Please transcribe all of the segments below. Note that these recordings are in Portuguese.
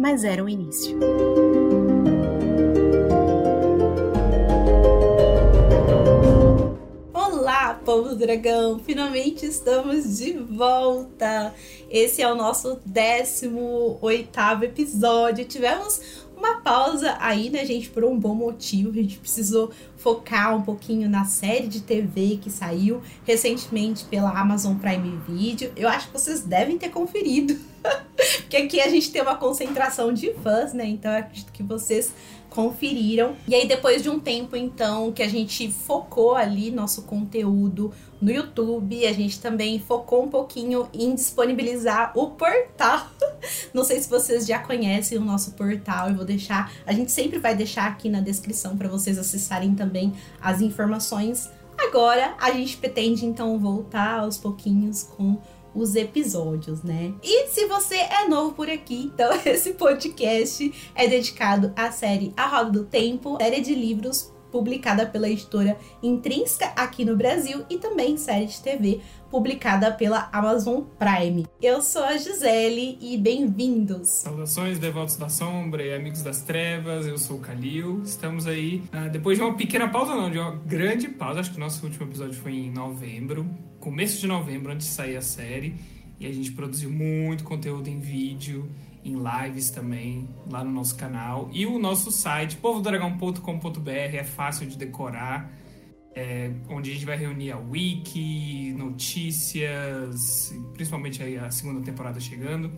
mas era o início. Olá, povo dragão! Finalmente estamos de volta! Esse é o nosso 18 episódio. Tivemos uma pausa aí, né, gente, por um bom motivo. A gente precisou focar um pouquinho na série de TV que saiu recentemente pela Amazon Prime Video. Eu acho que vocês devem ter conferido. Porque aqui a gente tem uma concentração de fãs, né? Então eu acredito que vocês conferiram. E aí, depois de um tempo, então, que a gente focou ali nosso conteúdo no YouTube, a gente também focou um pouquinho em disponibilizar o portal. Não sei se vocês já conhecem o nosso portal, eu vou deixar, a gente sempre vai deixar aqui na descrição para vocês acessarem também as informações. Agora a gente pretende então voltar aos pouquinhos com os episódios, né? E se você é novo por aqui, então esse podcast é dedicado à série A Roda do Tempo, série de livros publicada pela editora Intrínseca aqui no Brasil e também série de TV publicada pela Amazon Prime. Eu sou a Gisele e bem-vindos! Saudações, devotos da sombra e amigos das trevas, eu sou o Kalil. Estamos aí, uh, depois de uma pequena pausa, não, de uma grande pausa, acho que o nosso último episódio foi em novembro, começo de novembro, antes de sair a série, e a gente produziu muito conteúdo em vídeo, em lives também, lá no nosso canal. E o nosso site, povodragão.com.br, é fácil de decorar é, onde a gente vai reunir a wiki, notícias, principalmente aí a segunda temporada chegando.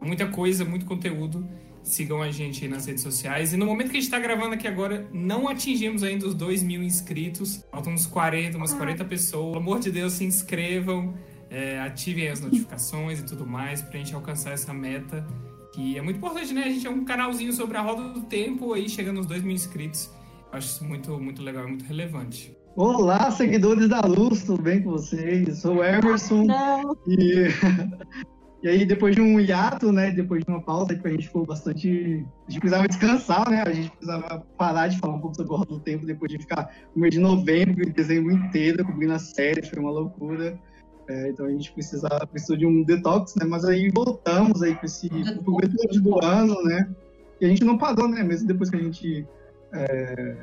Muita coisa, muito conteúdo. Sigam a gente aí nas redes sociais. E no momento que a gente está gravando aqui agora, não atingimos ainda os 2 mil inscritos. Faltam uns 40, umas 40 pessoas. Pelo amor de Deus, se inscrevam, é, ativem as notificações e tudo mais para a gente alcançar essa meta. Que é muito importante, né? A gente é um canalzinho sobre a roda do tempo aí, chegando aos 2 mil inscritos. Eu acho isso muito, muito legal e muito relevante. Olá, seguidores da Luz, tudo bem com vocês? Eu sou o Emerson. Não. E, e aí, depois de um hiato, né? Depois de uma pausa que a gente ficou bastante. A gente precisava descansar, né? A gente precisava parar de falar um pouco sobre o do tempo depois de ficar no mês de novembro e dezembro inteiro cobrindo as séries, foi uma loucura. É, então a gente precisa, precisou de um detox, né? Mas aí voltamos aí com esse episódio do ano, né? E a gente não parou, né? Mesmo depois que a gente. É,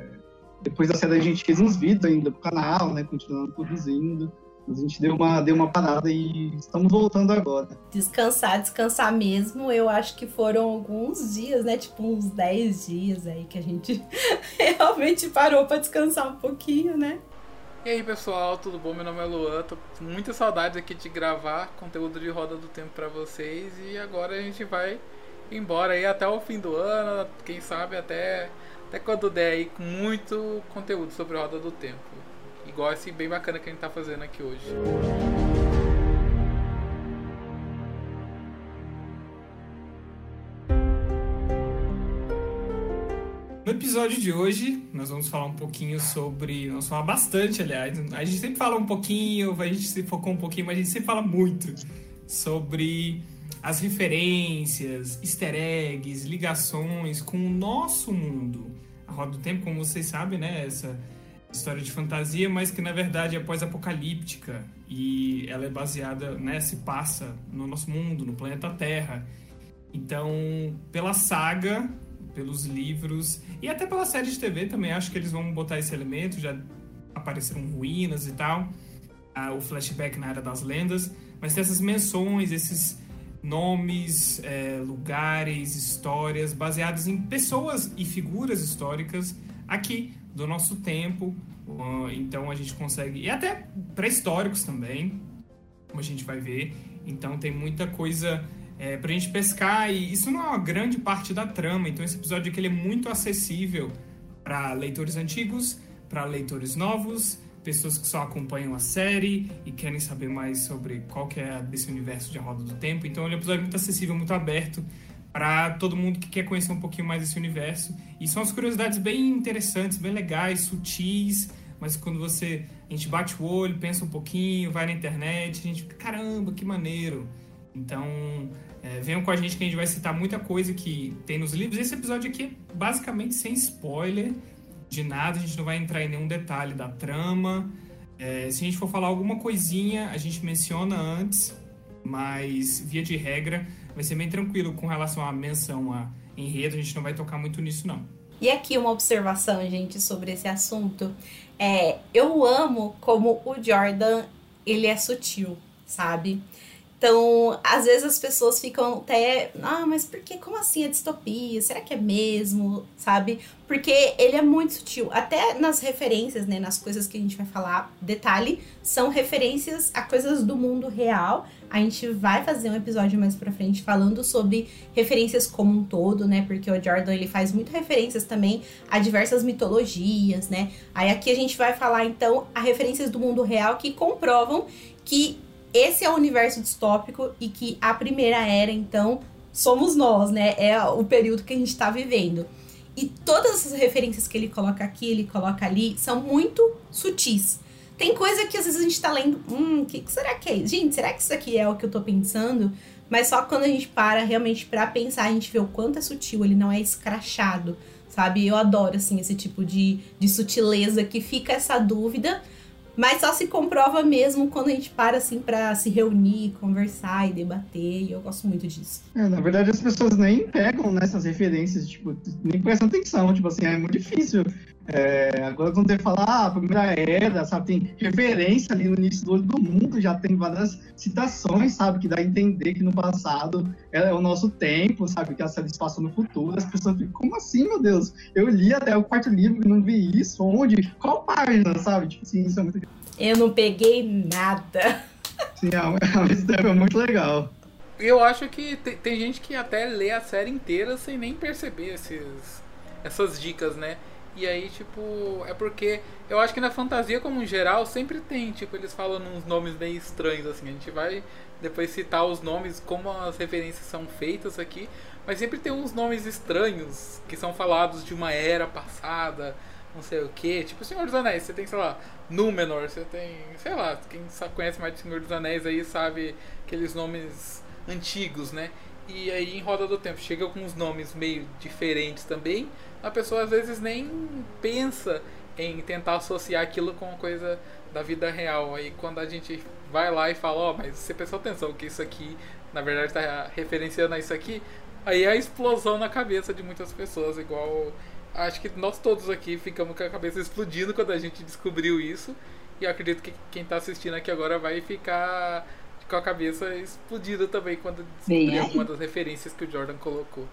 depois da série a gente fez uns vídeos ainda pro canal, né? Continuando produzindo. A gente deu uma, deu uma parada e estamos voltando agora. Descansar, descansar mesmo, eu acho que foram alguns dias, né? Tipo uns 10 dias aí que a gente realmente parou para descansar um pouquinho, né? E aí pessoal, tudo bom? Meu nome é Luan, tô com muita saudade aqui de gravar conteúdo de Roda do Tempo para vocês e agora a gente vai embora aí até o fim do ano, quem sabe até até quando der aí com muito conteúdo sobre Roda do Tempo. Esse bem bacana que a gente tá fazendo aqui hoje. No episódio de hoje, nós vamos falar um pouquinho sobre. Vamos falar bastante, aliás. A gente sempre fala um pouquinho, a gente se focou um pouquinho, mas a gente sempre fala muito sobre as referências, easter eggs, ligações com o nosso mundo. A Roda do Tempo, como vocês sabem, né? Essa história de fantasia, mas que na verdade é pós-apocalíptica e ela é baseada, né? Se passa no nosso mundo, no planeta Terra. Então, pela saga, pelos livros e até pela série de TV também, acho que eles vão botar esse elemento. Já apareceram ruínas e tal. Ah, o flashback na Era das Lendas. Mas tem essas menções, esses nomes, é, lugares, histórias baseadas em pessoas e figuras históricas aqui do nosso tempo. Então a gente consegue. E até pré-históricos também, como a gente vai ver. Então tem muita coisa é, pra gente pescar. E isso não é uma grande parte da trama. Então esse episódio aqui é muito acessível para leitores antigos, para leitores novos pessoas que só acompanham a série e querem saber mais sobre qual que é desse universo de Roda do Tempo. Então ele é um episódio muito acessível, muito aberto para todo mundo que quer conhecer um pouquinho mais desse universo. E são as curiosidades bem interessantes, bem legais, sutis, mas quando você a gente bate o olho, pensa um pouquinho, vai na internet, a gente fica, caramba, que maneiro. Então, é, venham com a gente que a gente vai citar muita coisa que tem nos livros. Esse episódio aqui é basicamente sem spoiler de nada, a gente não vai entrar em nenhum detalhe da trama. É, se a gente for falar alguma coisinha, a gente menciona antes, mas via de regra vai ser bem tranquilo com relação à menção a enredo, a gente não vai tocar muito nisso não. E aqui uma observação, gente, sobre esse assunto. É, eu amo como o Jordan, ele é sutil, sabe? Então, às vezes as pessoas ficam até, ah, mas por que? Como assim é distopia? Será que é mesmo? Sabe? Porque ele é muito sutil. Até nas referências, né, nas coisas que a gente vai falar, detalhe, são referências a coisas do mundo real. A gente vai fazer um episódio mais pra frente falando sobre referências como um todo, né? Porque o Jordan ele faz muitas referências também a diversas mitologias, né? Aí aqui a gente vai falar então a referências do mundo real que comprovam que esse é o universo distópico e que a primeira era, então, somos nós, né? É o período que a gente está vivendo. E todas as referências que ele coloca aqui, ele coloca ali, são muito sutis. Tem coisa que às vezes a gente tá lendo, hum, o que, que, será que é isso? Gente, será que isso aqui é o que eu tô pensando? Mas só quando a gente para realmente para pensar, a gente vê o quanto é sutil, ele não é escrachado, sabe? Eu adoro, assim, esse tipo de, de sutileza que fica essa dúvida, mas só se comprova mesmo quando a gente para assim para se reunir, conversar e debater. E eu gosto muito disso. É, na verdade, as pessoas nem pegam nessas referências, tipo, nem prestam atenção. Tipo assim, é muito difícil é, agora, quando você fala, ah, a primeira era, sabe, tem referência ali no início do olho do mundo, já tem várias citações, sabe, que dá a entender que no passado é o nosso tempo, sabe, que a série se passou no futuro. As pessoas ficam, como assim, meu Deus? Eu li até o quarto livro e não vi isso. Onde? Qual página, sabe? Tipo assim, isso é muito. Eu não peguei nada. Sim, é, é muito legal. Eu acho que tem, tem gente que até lê a série inteira sem nem perceber esses, essas dicas, né? E aí, tipo, é porque eu acho que na fantasia como em geral sempre tem, tipo, eles falam uns nomes meio estranhos, assim. A gente vai depois citar os nomes, como as referências são feitas aqui, mas sempre tem uns nomes estranhos que são falados de uma era passada, não sei o que. Tipo, Senhor dos Anéis, você tem, sei lá, Númenor, você tem, sei lá, quem conhece mais de Senhor dos Anéis aí sabe aqueles nomes antigos, né? E aí em Roda do Tempo chega com uns nomes meio diferentes também, a pessoa às vezes nem pensa em tentar associar aquilo com uma coisa da vida real. Aí quando a gente vai lá e fala, ó, oh, mas você prestou atenção que isso aqui, na verdade, está referenciando a isso aqui, aí é a explosão na cabeça de muitas pessoas, igual. Acho que nós todos aqui ficamos com a cabeça explodindo quando a gente descobriu isso. E acredito que quem está assistindo aqui agora vai ficar com a cabeça explodida também quando descobrir alguma das referências que o Jordan colocou.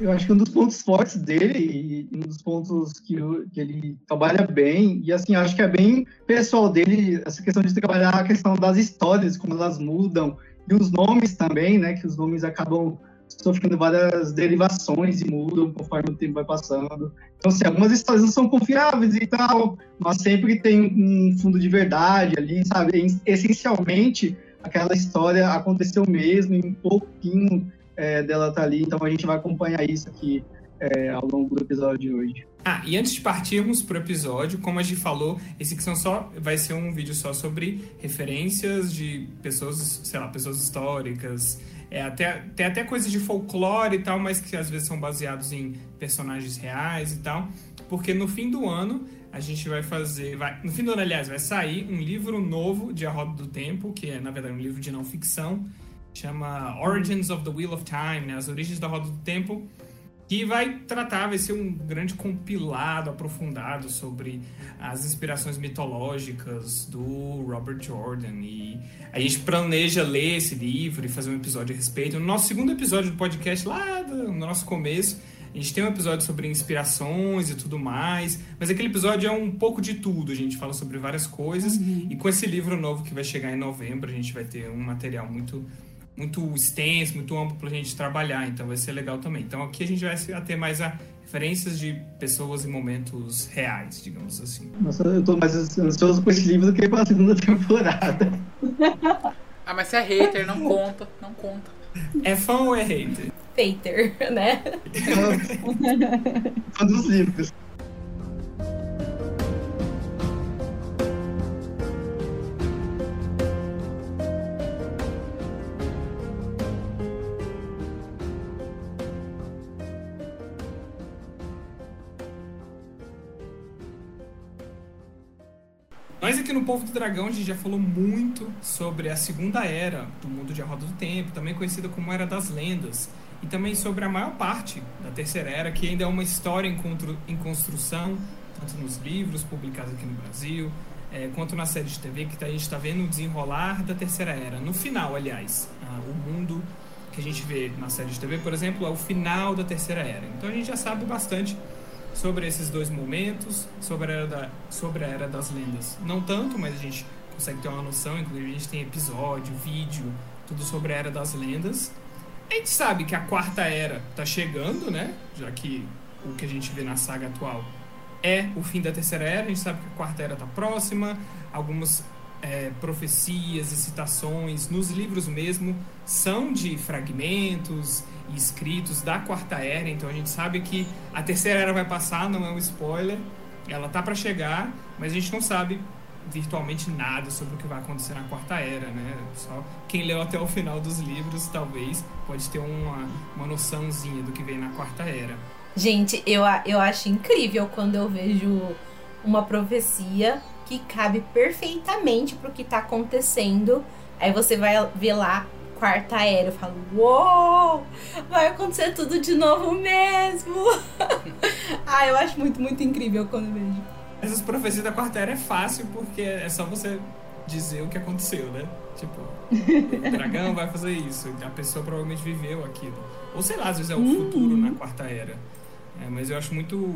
Eu acho que um dos pontos fortes dele, e um dos pontos que, que ele trabalha bem, e assim, acho que é bem pessoal dele, essa questão de trabalhar a questão das histórias, como elas mudam, e os nomes também, né, que os nomes acabam sofrendo várias derivações e mudam conforme o tempo vai passando. Então, assim, algumas histórias não são confiáveis e tal, mas sempre tem um fundo de verdade ali, sabe? Essencialmente, aquela história aconteceu mesmo, e um pouquinho é, dela tá ali, então a gente vai acompanhar isso aqui é, ao longo do episódio de hoje. Ah, e antes de partirmos pro episódio, como a gente falou, esse que são só vai ser um vídeo só sobre referências de pessoas, sei lá, pessoas históricas, é, até, tem até coisas de folclore e tal, mas que às vezes são baseados em personagens reais e tal, porque no fim do ano a gente vai fazer, vai, no fim do ano, aliás, vai sair um livro novo de A Roda do Tempo, que é na verdade um livro de não ficção, chama Origins of the Wheel of Time, né? As Origens da Roda do Tempo, que vai tratar, vai ser um grande compilado, aprofundado sobre as inspirações mitológicas do Robert Jordan. E a gente planeja ler esse livro e fazer um episódio a respeito. No nosso segundo episódio do podcast, lá no nosso começo, a gente tem um episódio sobre inspirações e tudo mais, mas aquele episódio é um pouco de tudo. A gente fala sobre várias coisas uhum. e com esse livro novo que vai chegar em novembro, a gente vai ter um material muito muito extenso, muito amplo para a gente trabalhar, então vai ser legal também. Então aqui a gente vai ter mais a referências de pessoas e momentos reais, digamos assim. Nossa, eu tô mais ansioso com esse livro do que para a segunda temporada. ah, mas você é hater, não conta, não conta. É fã ou é hater? Hater, né? Fã dos livros. Aqui no Povo do Dragão, a gente já falou muito sobre a Segunda Era do mundo de A Roda do Tempo, também conhecida como Era das Lendas, e também sobre a maior parte da Terceira Era, que ainda é uma história em, construção, tanto nos livros publicados aqui no Brasil, é, quanto na série de TV, que a gente está vendo o desenrolar da Terceira Era. No final, aliás, o mundo que a gente vê na série de TV, por exemplo, é o final da Terceira Era. Então a gente já sabe bastante sobre esses dois momentos, sobre a era, da, sobre a era das lendas. Não tanto, mas a gente consegue ter uma noção, inclusive a gente tem episódio, vídeo, tudo sobre a era das lendas. A gente sabe que a quarta era tá chegando, né? Já que o que a gente vê na saga atual é o fim da terceira era, a gente sabe que a quarta era tá próxima, algumas é, profecias e citações nos livros mesmo são de fragmentos escritos da quarta era, então a gente sabe que a terceira era vai passar, não é um spoiler, ela tá para chegar, mas a gente não sabe virtualmente nada sobre o que vai acontecer na quarta era, né? Só quem leu até o final dos livros talvez pode ter uma, uma noçãozinha do que vem na quarta era. Gente, eu, eu acho incrível quando eu vejo uma profecia que cabe perfeitamente pro que tá acontecendo. Aí você vai ver lá, quarta era, eu falo, uou! Vai acontecer tudo de novo mesmo! ah, eu acho muito, muito incrível quando vejo. Essas profecias da quarta era é fácil porque é só você dizer o que aconteceu, né? Tipo, o dragão vai fazer isso, a pessoa provavelmente viveu aquilo. Ou sei lá, às vezes é o futuro na quarta era. É, mas eu acho muito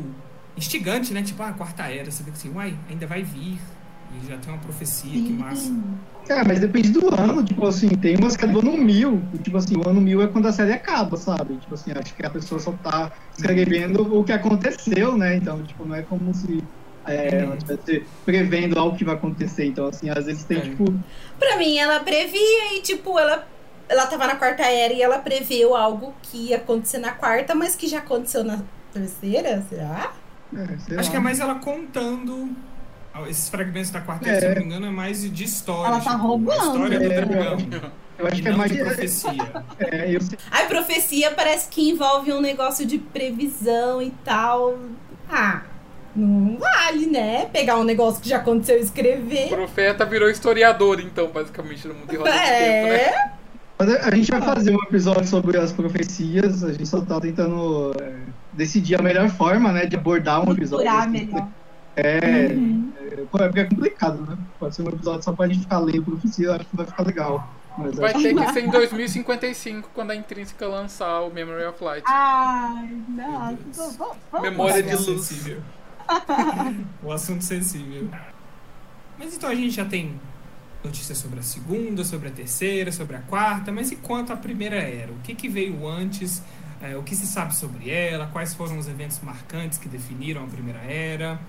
instigante, né? Tipo, ah, quarta era, você vê que assim, uai, ainda vai vir. Já tem uma profecia, que massa. É, mas depende do ano, tipo assim, tem umas que é do ano mil, tipo assim, o ano mil é quando a série acaba, sabe? Tipo assim, acho que a pessoa só tá escrevendo o que aconteceu, né? Então, tipo, não é como se é, ela estivesse prevendo algo que vai acontecer. Então, assim, às vezes tem, É. tipo, Pra mim, ela previa e, tipo, ela, ela tava na quarta era e ela preveu algo que ia acontecer na quarta, mas que já aconteceu na terceira, será? é, sei Acho lá. que é mais ela contando esses fragmentos da quarta É. se eu não me engano, é mais de história. Ela tá tipo, roubando. A história do É. dragão. Eu acho e que é mais de profecia. é, eu sei- Ai, profecia parece que envolve um negócio de previsão e tal. Ah, não vale, né? Pegar um negócio que já aconteceu e O escrever. profeta virou historiador, então, basicamente, no mundo de roda do tempo, né? É. Mas a gente vai fazer um episódio sobre as profecias, a gente só tá tentando é, decidir a melhor forma, né, de abordar um episódio. Assim. melhor. É, Uhum. é, pô, é porque é complicado, né? Pode ser um episódio só pra gente ficar lendo profecia, eu acho que vai ficar legal. Mas Vai ter que ser em 2055, quando a Intrínseca lançar o Memory of Light. Ai, não. Memória de assunto luz. sensível. o assunto sensível. Mas então a gente já tem notícias sobre a segunda, sobre a terceira, sobre a quarta, mas e quanto à primeira era? O que, que veio antes? É, o que se sabe sobre ela? Quais foram os eventos marcantes que definiram a primeira era?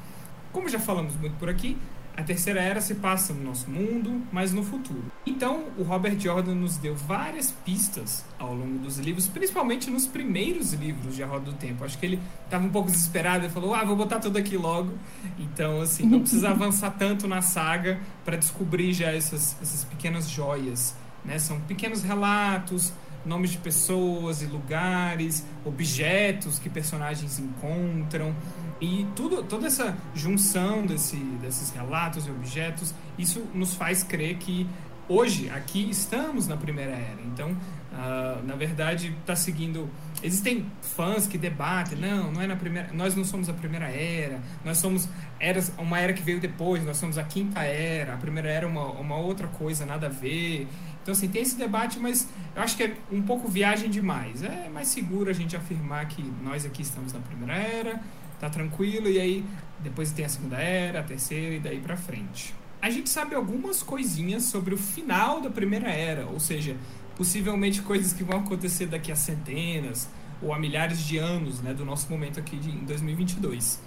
Como já falamos muito por aqui, a terceira era se passa no nosso mundo, mas no futuro. Então, o Robert Jordan nos deu várias pistas ao longo dos livros, principalmente nos primeiros livros de A Roda do Tempo. Acho que ele estava um pouco desesperado e falou: "Ah, vou botar tudo aqui logo". Então, assim, não precisa avançar tanto na saga para descobrir já essas, essas pequenas joias, né? São pequenos relatos, nomes de pessoas e lugares, objetos que personagens encontram. E tudo, toda essa junção desse, desses relatos e objetos, isso nos faz crer que hoje, aqui, estamos na Primeira Era. Então, ah, na verdade, está seguindo. Existem fãs que debatem, não, não é na primeira. Nós não somos a primeira era, nós somos eras, uma era que veio depois, nós somos a quinta era, a primeira era é uma, uma outra coisa, nada a ver. Então, assim, tem esse debate, mas eu acho que é um pouco viagem demais. É mais seguro a gente afirmar que nós aqui estamos na primeira era, tá tranquilo, e aí depois tem a segunda era, a terceira e daí pra frente. A gente sabe algumas coisinhas sobre o final da primeira era, ou seja, possivelmente coisas que vão acontecer daqui a centenas ou a milhares de anos, né, do nosso momento aqui de, em 2022.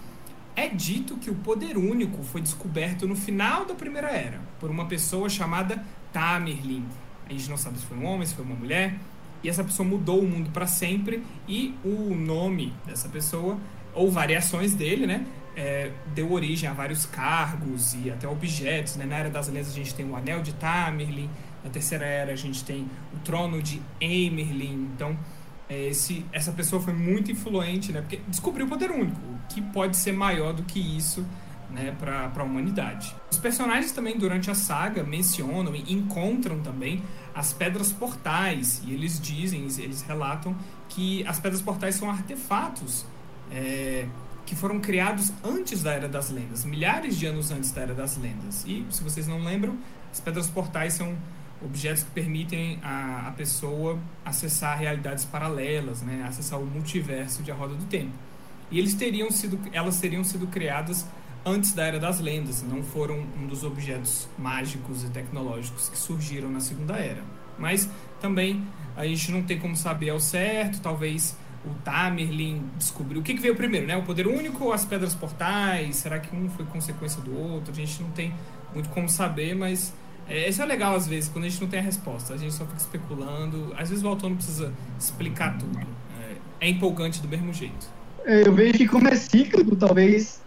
É dito que o poder único foi descoberto no final da primeira era por uma pessoa chamada Tamerlin. A gente não sabe se foi um homem, se foi uma mulher, e essa pessoa mudou o mundo para sempre e o nome dessa pessoa ou variações dele, né, é, deu origem a vários cargos e até objetos. Né? Na Era das Lendas a gente tem o Anel de Tamerlin, na Terceira Era a gente tem o Trono de Emerlin. Então, é, esse, essa pessoa foi muito influente, né? porque descobriu o poder único, que pode ser maior do que isso né, para a humanidade. Os personagens também, durante a saga, mencionam e encontram também as pedras portais, e eles dizem, eles relatam que as pedras portais são artefatos. É, que foram criados antes da Era das Lendas, milhares de anos antes da Era das Lendas. E, se vocês não lembram, as pedras portais são objetos que permitem a, a pessoa acessar realidades paralelas, né? acessar o multiverso de A Roda do Tempo. E eles teriam sido, elas teriam sido criadas antes da Era das Lendas, não foram um dos objetos mágicos e tecnológicos que surgiram na Segunda Era. Mas também a gente não tem como saber ao certo, talvez o Tamerlin descobriu. O que, que veio primeiro, né? O poder único ou as pedras portais? Será que um foi consequência do outro? A gente não tem muito como saber, mas é, isso é legal às vezes, quando a gente não tem a resposta. A gente só fica especulando. Às vezes o autor não precisa explicar tudo. É, é empolgante do mesmo jeito. É, eu vejo que como é cíclico, talvez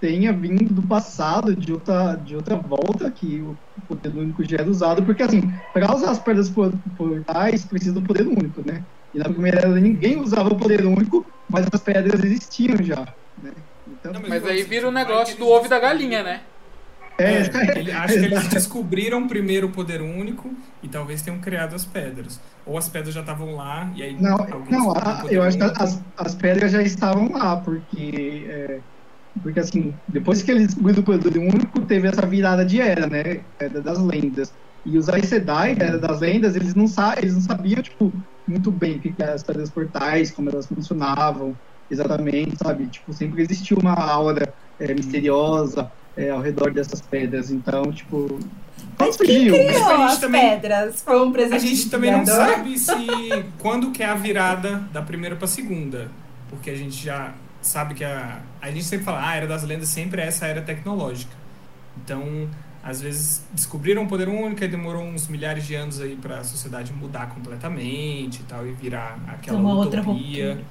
tenha vindo do passado, de outra, de outra volta, que o poder único já era usado, porque assim, para usar as pedras portais, precisa do poder único, né? E na primeira era ninguém usava o poder único, mas as pedras existiam já. Né? Então, não, mas, mas aí vira o um negócio do ovo da galinha, né? É, é ele, acho que eles descobriram primeiro o poder único e talvez tenham criado as pedras. Ou as pedras já estavam lá e aí. Não, não a, eu acho que as, as pedras já estavam lá, porque. É, porque assim, depois que eles descobriram o poder único, teve essa virada de era, né? Era das lendas. E os Aes Sedai, era das lendas, eles não, sa eles não sabiam, tipo, muito bem o que eram as pedras portais, como elas funcionavam exatamente, sabe? Tipo, sempre existiu uma aura é, misteriosa é, ao redor dessas pedras. Então, tipo. Mas quem criou as também, pedras? Foi um presente A gente também não sabe se quando que é a virada da primeira para a segunda. Porque a gente já sabe que a. A gente sempre fala, ah, a era das lendas sempre é essa era tecnológica. Então, às vezes descobriram o poder único e demorou uns milhares de anos aí para a sociedade mudar completamente e tal e virar aquela uma utopia. Outra ruptura.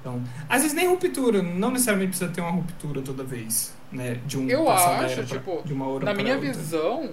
Então, às vezes nem ruptura, não necessariamente precisa ter uma ruptura toda vez, né, de um Eu acho, pra, tipo, de uma hora na minha outra. visão,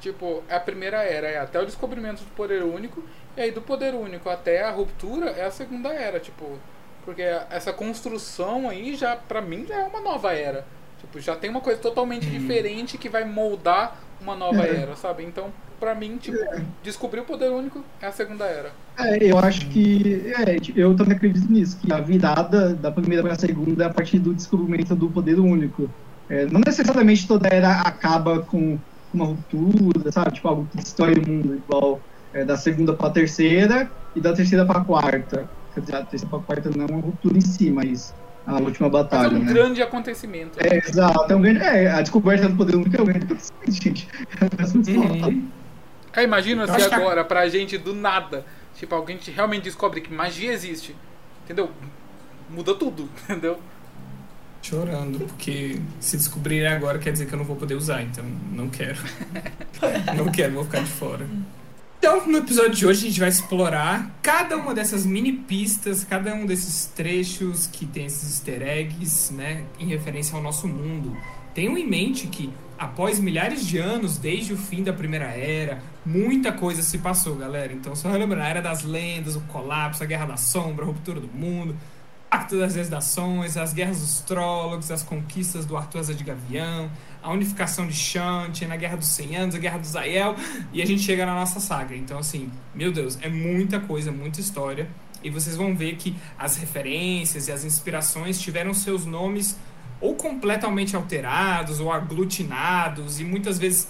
tipo, a primeira era é até o descobrimento do poder único e aí do poder único até a ruptura é a segunda era, tipo, porque essa construção aí já para mim já é uma nova era Tipo, já tem uma coisa totalmente uhum. diferente que vai moldar uma nova é. era, sabe? Então, para mim, tipo, é. descobrir o poder único é a segunda era. É, eu acho que. É, eu também acredito nisso, que a virada da primeira para a segunda é a partir do descobrimento do poder único. É, não necessariamente toda era acaba com uma ruptura, sabe? Tipo, algo que destrói o mundo, igual é, da segunda para a terceira e da terceira para a quarta. Quer dizer, a terceira para a quarta não é uma ruptura em si, mas a última batalha. é um né? grande acontecimento. É, exato. É, um grande, é, a descoberta do poder único é um grande acontecimento, gente. Uhum. É, imagina se agora, pra gente, do nada, tipo, alguém realmente descobre que magia existe. Entendeu? Muda tudo, entendeu? Chorando, porque se descobrirem agora quer dizer que eu não vou poder usar, então não quero. não quero, vou ficar de fora. Então, no episódio de hoje, a gente vai explorar cada uma dessas mini pistas, cada um desses trechos que tem esses easter eggs, né, em referência ao nosso mundo. Tenham em mente que, após milhares de anos, desde o fim da Primeira Era, muita coisa se passou, galera. Então, só lembrando, a Era das Lendas, o colapso, a Guerra da Sombra, a ruptura do mundo, Pacto das Redações, as Guerras dos Trólogos, as conquistas do Arthur de Gavião, a unificação de Shanti, na Guerra dos 100 Anos, a Guerra dos Aiel, e a gente chega na nossa saga. Então, assim, meu Deus, é muita coisa, muita história. E vocês vão ver que as referências e as inspirações tiveram seus nomes ou completamente alterados ou aglutinados, e muitas vezes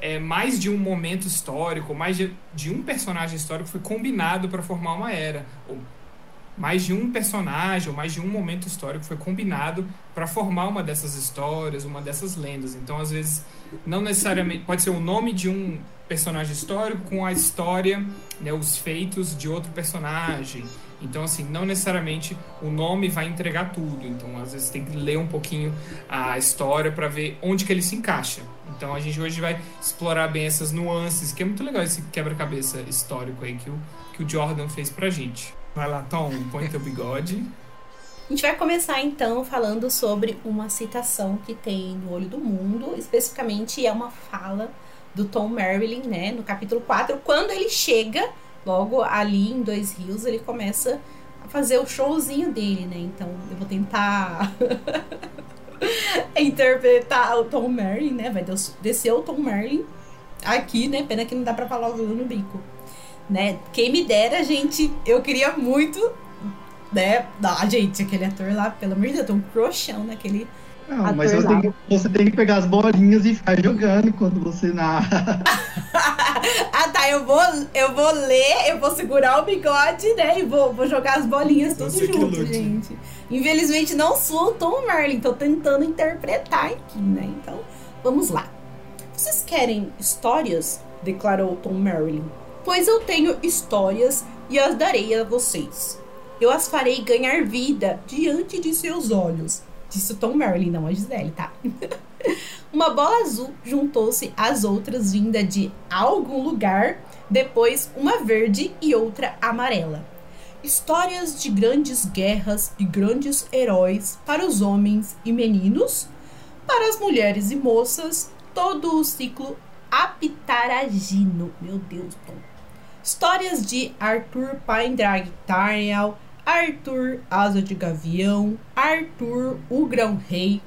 é, mais de um momento histórico, mais de, de um personagem histórico foi combinado para formar uma era. Ou mais de um personagem ou mais de um momento histórico foi combinado para formar uma dessas histórias, uma dessas lendas. Então, às vezes, não necessariamente pode ser o nome de um personagem histórico com a história, né, os feitos de outro personagem. Então, assim, não necessariamente o nome vai entregar tudo. Então, às vezes tem que ler um pouquinho a história para ver onde que ele se encaixa. Então, a gente hoje vai explorar bem essas nuances, que é muito legal esse quebra-cabeça histórico aí que o, que o Jordan fez pra gente. Vai lá, Tom, põe teu bigode. A gente vai começar então falando sobre uma citação que tem no Olho do Mundo, especificamente é uma fala do Tom Marilyn, né, no capítulo 4, quando ele chega logo ali em Dois Rios, ele começa a fazer o showzinho dele, né? Então eu vou tentar interpretar o Tom Merlin, né? Vai descer o Tom Merlin aqui, né? Pena que não dá pra falar o no bico. Né? Quem me dera, gente, eu queria muito, né? Ah, gente, aquele ator lá, pelo amor de Deus, eu tô um crochão naquele não, mas você tem, que, você tem, que, pegar as bolinhas e ficar jogando quando você narra. ah, tá. Eu vou, eu vou ler, eu vou segurar o bigode, né? E vou, vou jogar as bolinhas tudo junto, gente. Infelizmente não sou o Tom Merlin, tô tentando interpretar aqui, né? Então, vamos lá. Vocês querem histórias? Declarou Tom Merlin. Pois eu tenho histórias e as darei a vocês. Eu as farei ganhar vida diante de seus olhos Disse Tom Merlin, não a Gisele, tá? Uma bola azul juntou-se às outras vinda de algum lugar, depois uma verde e outra amarela. Histórias de grandes guerras e grandes heróis para os homens e meninos, para as mulheres e moças, todo o ciclo apitaragino. Meu Deus, Tom. Histórias de Arthur Paindrag Tarniel, Arthur, asa de gavião, Arthur, o grão-rei,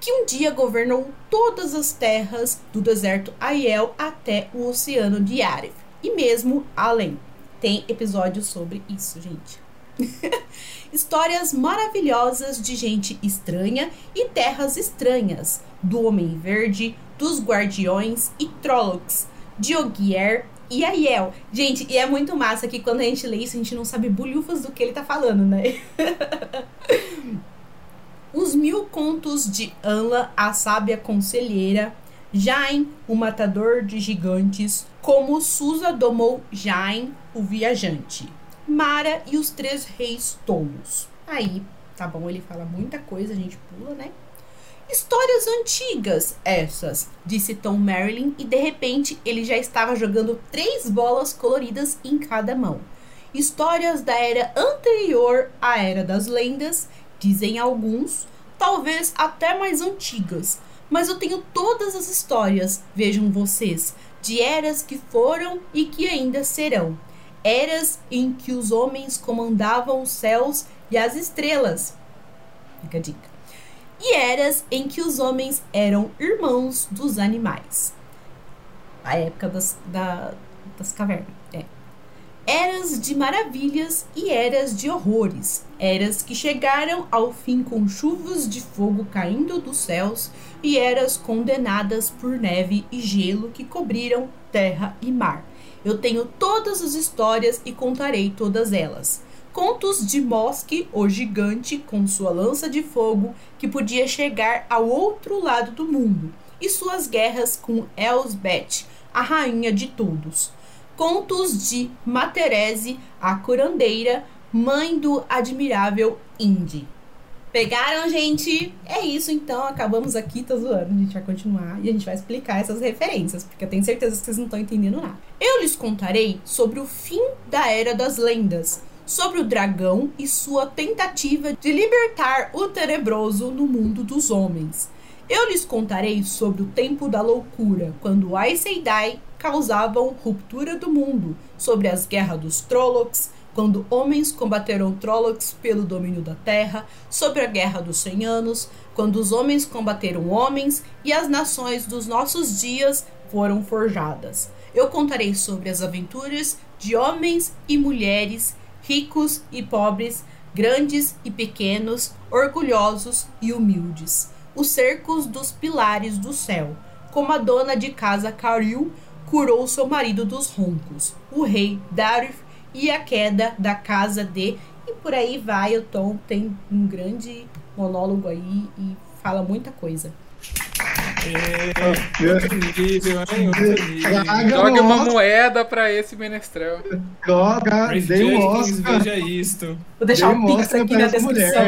que um dia governou todas as terras do deserto Aiel até o oceano de Arif, e mesmo além. Tem episódios sobre isso, gente. Histórias maravilhosas de gente estranha e terras estranhas, do Homem Verde, dos Guardiões e Trollocs, de Ogier e a Yel. Gente, e é muito massa que quando a gente lê isso, a gente não sabe bulhufas do que ele tá falando, né? Os mil contos de Anla, a sábia conselheira, Jain, o matador de gigantes, como Susa domou Jain, o viajante, Mara e os três reis tolos. Aí, tá bom, ele fala muita coisa, a gente pula, né? Histórias antigas essas, disse Tom Marilyn, e de repente ele já estava jogando três bolas coloridas em cada mão. Histórias da era anterior à Era das Lendas, dizem alguns, talvez até mais antigas. Mas eu tenho todas as histórias, vejam vocês, de eras que foram e que ainda serão. Eras em que os homens comandavam os céus e as estrelas. Fica a dica e eras em que os homens eram irmãos dos animais. A época das, da, das cavernas. É. Eras de maravilhas e eras de horrores. Eras que chegaram ao fim com chuvas de fogo caindo dos céus e eras condenadas por neve e gelo que cobriram terra e mar. Eu tenho todas as histórias e contarei todas elas. Contos de Mosque, o gigante com sua lança de fogo que podia chegar ao outro lado do mundo, e suas guerras com Elsbeth, a rainha de todos. Contos de Materese, a curandeira, mãe do admirável Indy. Pegaram, gente? É isso então, acabamos aqui, tô zoando. A gente vai continuar e a gente vai explicar essas referências, porque eu tenho certeza que vocês não estão entendendo nada. Eu lhes contarei sobre o fim da Era das Lendas, sobre o dragão e sua tentativa de libertar o tenebroso no mundo dos homens. Eu lhes contarei sobre o tempo da loucura, quando Aes Sedai causavam ruptura do mundo, sobre as guerras dos Trollocs, quando homens combateram Trollocs pelo domínio da terra, sobre a guerra dos cem anos, quando os homens combateram homens e as nações dos nossos dias foram forjadas. Eu contarei sobre as aventuras de homens e mulheres ricos e pobres, grandes e pequenos, orgulhosos e humildes, os cercos dos pilares do céu, como a dona de casa Caril curou seu marido dos roncos, o rei Darif e a queda da casa de e por aí vai. O Tom tem um grande monólogo aí e fala muita coisa. É, outro nível, hein? Outro nível. Traga Jogue o uma Oscar. moeda pra esse menestrel. Joga, Grace dei um Oscar. veja isto. Vou deixar dei o um Pix aqui na descrição.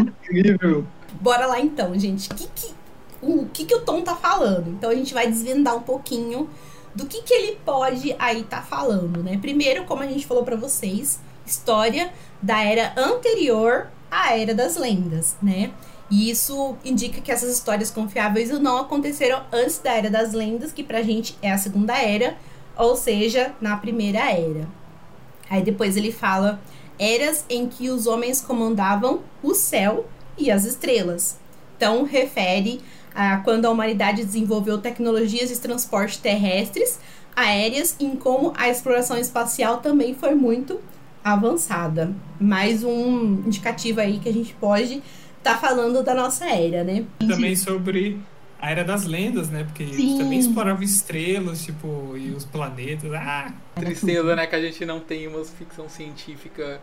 Incrível. Bora lá então, gente. O que que o, que que o Tom tá falando? Então a gente vai desvendar um pouquinho do que que ele pode aí tá falando, né? Primeiro, como a gente falou pra vocês, história da era anterior à era das lendas, né? E isso indica que essas histórias confiáveis não aconteceram antes da era das lendas, que pra gente é a segunda era, ou seja, na primeira era. Aí depois ele fala eras em que os homens comandavam o céu e as estrelas. Então, refere a quando a humanidade desenvolveu tecnologias de transporte terrestres, aéreas, em como a exploração espacial também foi muito avançada. Mais um indicativo aí que a gente pode estar falando da nossa era, né? Também sobre a Era das Lendas, né? Porque eles Sim. também exploravam estrelas, tipo, e os planetas. Ah, Tristeza, né? Que a gente não tem uma ficção científica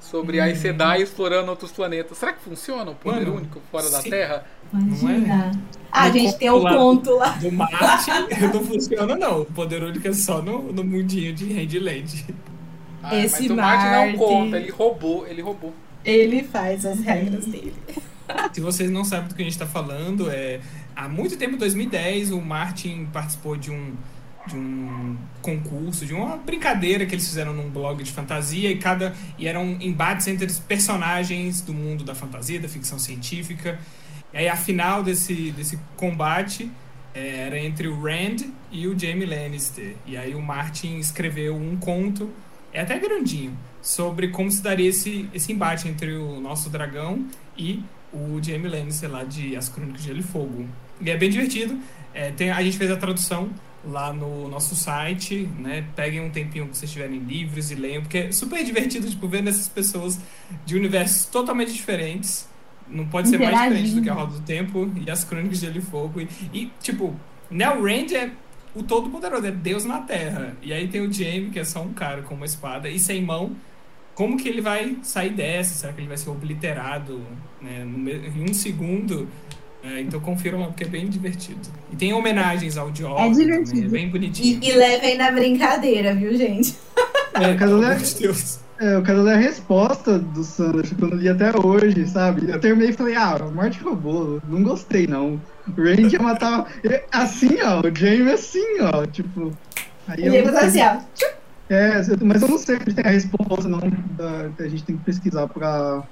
sobre a Sedai explorando outros planetas. Será que funciona o poder Mano, único fora da sim. Terra? Imagina. Ah, a No gente tem o conto lá- conto lá. do Marte não funciona, não. O poder único é só no, no mundinho de Handland. Ah, Esse mas o Marte não Marte. conta, ele roubou, ele roubou. Ele faz as regras dele. Se vocês não sabem do que a gente tá falando, é há muito tempo, em 2010, o Martin participou de um de um concurso, de uma brincadeira que eles fizeram num blog de fantasia e cada e eram embates entre os personagens do mundo da fantasia, da ficção científica. E aí a final desse desse combate é, era entre o Rand e o Jaime Lannister. E aí o Martin escreveu um conto, é até grandinho, sobre como se daria esse, esse embate entre o nosso dragão e o Jaime Lannister lá de As Crônicas de Gelo e Fogo. E é bem divertido. É, tem, a gente fez a tradução lá no nosso site, né? Peguem um tempinho que vocês estiverem livres e leiam, porque é super divertido, tipo, vendo essas pessoas de universos totalmente diferentes. Não pode ser mais diferente do que a Roda do Tempo e as Crônicas de Gelo e Fogo. E, e, tipo, o Rand é o todo-poderoso, é Deus na Terra. E aí tem o Jaime, que é só um cara com uma espada e sem mão. Como que ele vai sair dessa? Será que ele vai ser obliterado né, em um segundo? É, então confiram lá, porque é bem divertido. E tem homenagens ao Jordan É divertido. também, é bem E, bonitinho. e levem na brincadeira, viu, gente? É, pelo amor de Deus. É, eu quero ler a resposta do Sanders, que eu não li até hoje, sabe? Eu terminei e falei, ah, o Morte roubou, não gostei não. O Randy ia matar é, assim, ó, o Jaime assim, ó, tipo. Aí sei- assim, ó. É, mas eu não sei se tem a resposta, não, da- que a gente tem que pesquisar pra,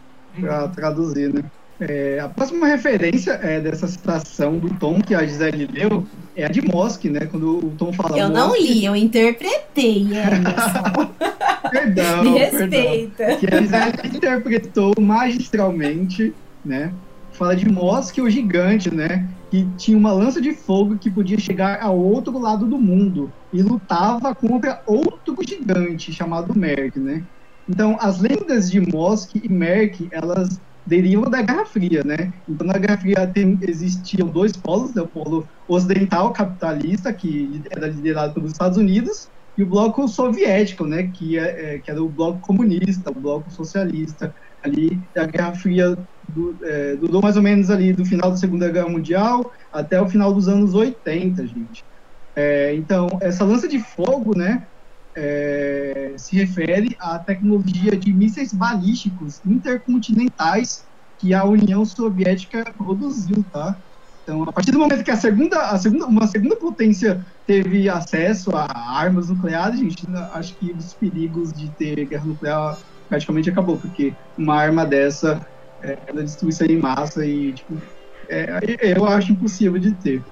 pra traduzir, né? É, a próxima referência é, dessa citação do Tom que a Gisele leu é a de Mosk, né? Quando o Tom fala Eu não li, eu interpretei, Emerson. Perdão, Me perdão. respeita. que a Gisele interpretou magistralmente, né? Fala de Mosk, o gigante, né? Que tinha uma lança de fogo que podia chegar ao outro lado do mundo e lutava contra outro gigante chamado Merc, né? Então, as lendas de Mosk e Merc, elas derivam da Guerra Fria, né? Então, na Guerra Fria tem- existiam dois polos, né? o polo ocidental capitalista, que era liderado pelos Estados Unidos, e o bloco soviético, né, que, é, é, que era o bloco comunista, o bloco socialista. Ali, a Guerra Fria du- é, durou mais ou menos ali do final da Segunda Guerra Mundial até o final dos anos 80, gente. É, então, essa lança de fogo, né, é, se refere à tecnologia de mísseis balísticos intercontinentais que a União Soviética produziu, tá? Então, a partir do momento que a segunda, a segunda, uma segunda potência teve acesso a armas nucleares, gente, acho que os perigos de ter guerra nuclear praticamente acabou, porque uma arma dessa é, ela destrui em massa e, tipo, é, eu acho impossível de ter.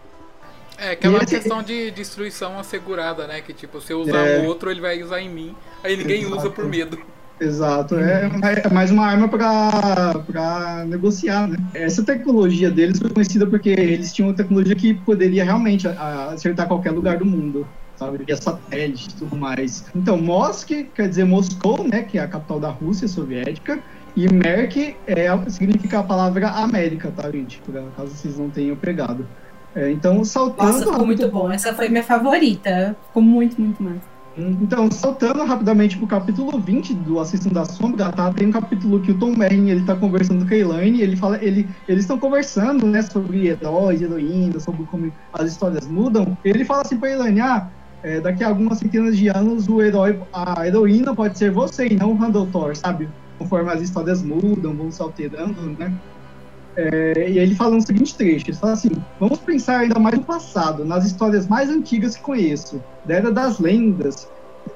É, que é uma esse- questão de destruição assegurada, né? Que tipo, se eu usar É. o outro, ele vai usar em mim. Aí ninguém usa por Exato. medo. Exato, é, mais- é mais uma arma para negociar, né? Essa tecnologia deles foi conhecida porque eles tinham uma tecnologia que poderia realmente acertar qualquer lugar do mundo, sabe? Via satélite e tudo mais. Então, Mosk quer dizer Moscou, né? Que é a capital da Rússia soviética. E Merk é, significa a palavra América, tá, gente? Por caso vocês não tenham pegado. É, então, saltando. Nossa, ficou muito bom. Essa foi minha favorita. Ficou muito, muito massa. Então, saltando rapidamente pro capítulo 20 do Assistente da Sombra, tá? Tem um capítulo que o Tom Merrin, ele tá conversando com a Elaine, ele fala, ele, eles estão conversando, né, sobre heróis, heroínas, sobre como as histórias mudam. Ele fala assim pra Elaine, ah, é, daqui a algumas centenas de anos o herói, a heroína pode ser você e não o Randall Thor, sabe? Conforme as histórias mudam, vão se alterando, né? É, e ele fala no seguinte trecho, ele fala assim, vamos pensar ainda mais no passado, nas histórias mais antigas que conheço, da Era das Lendas,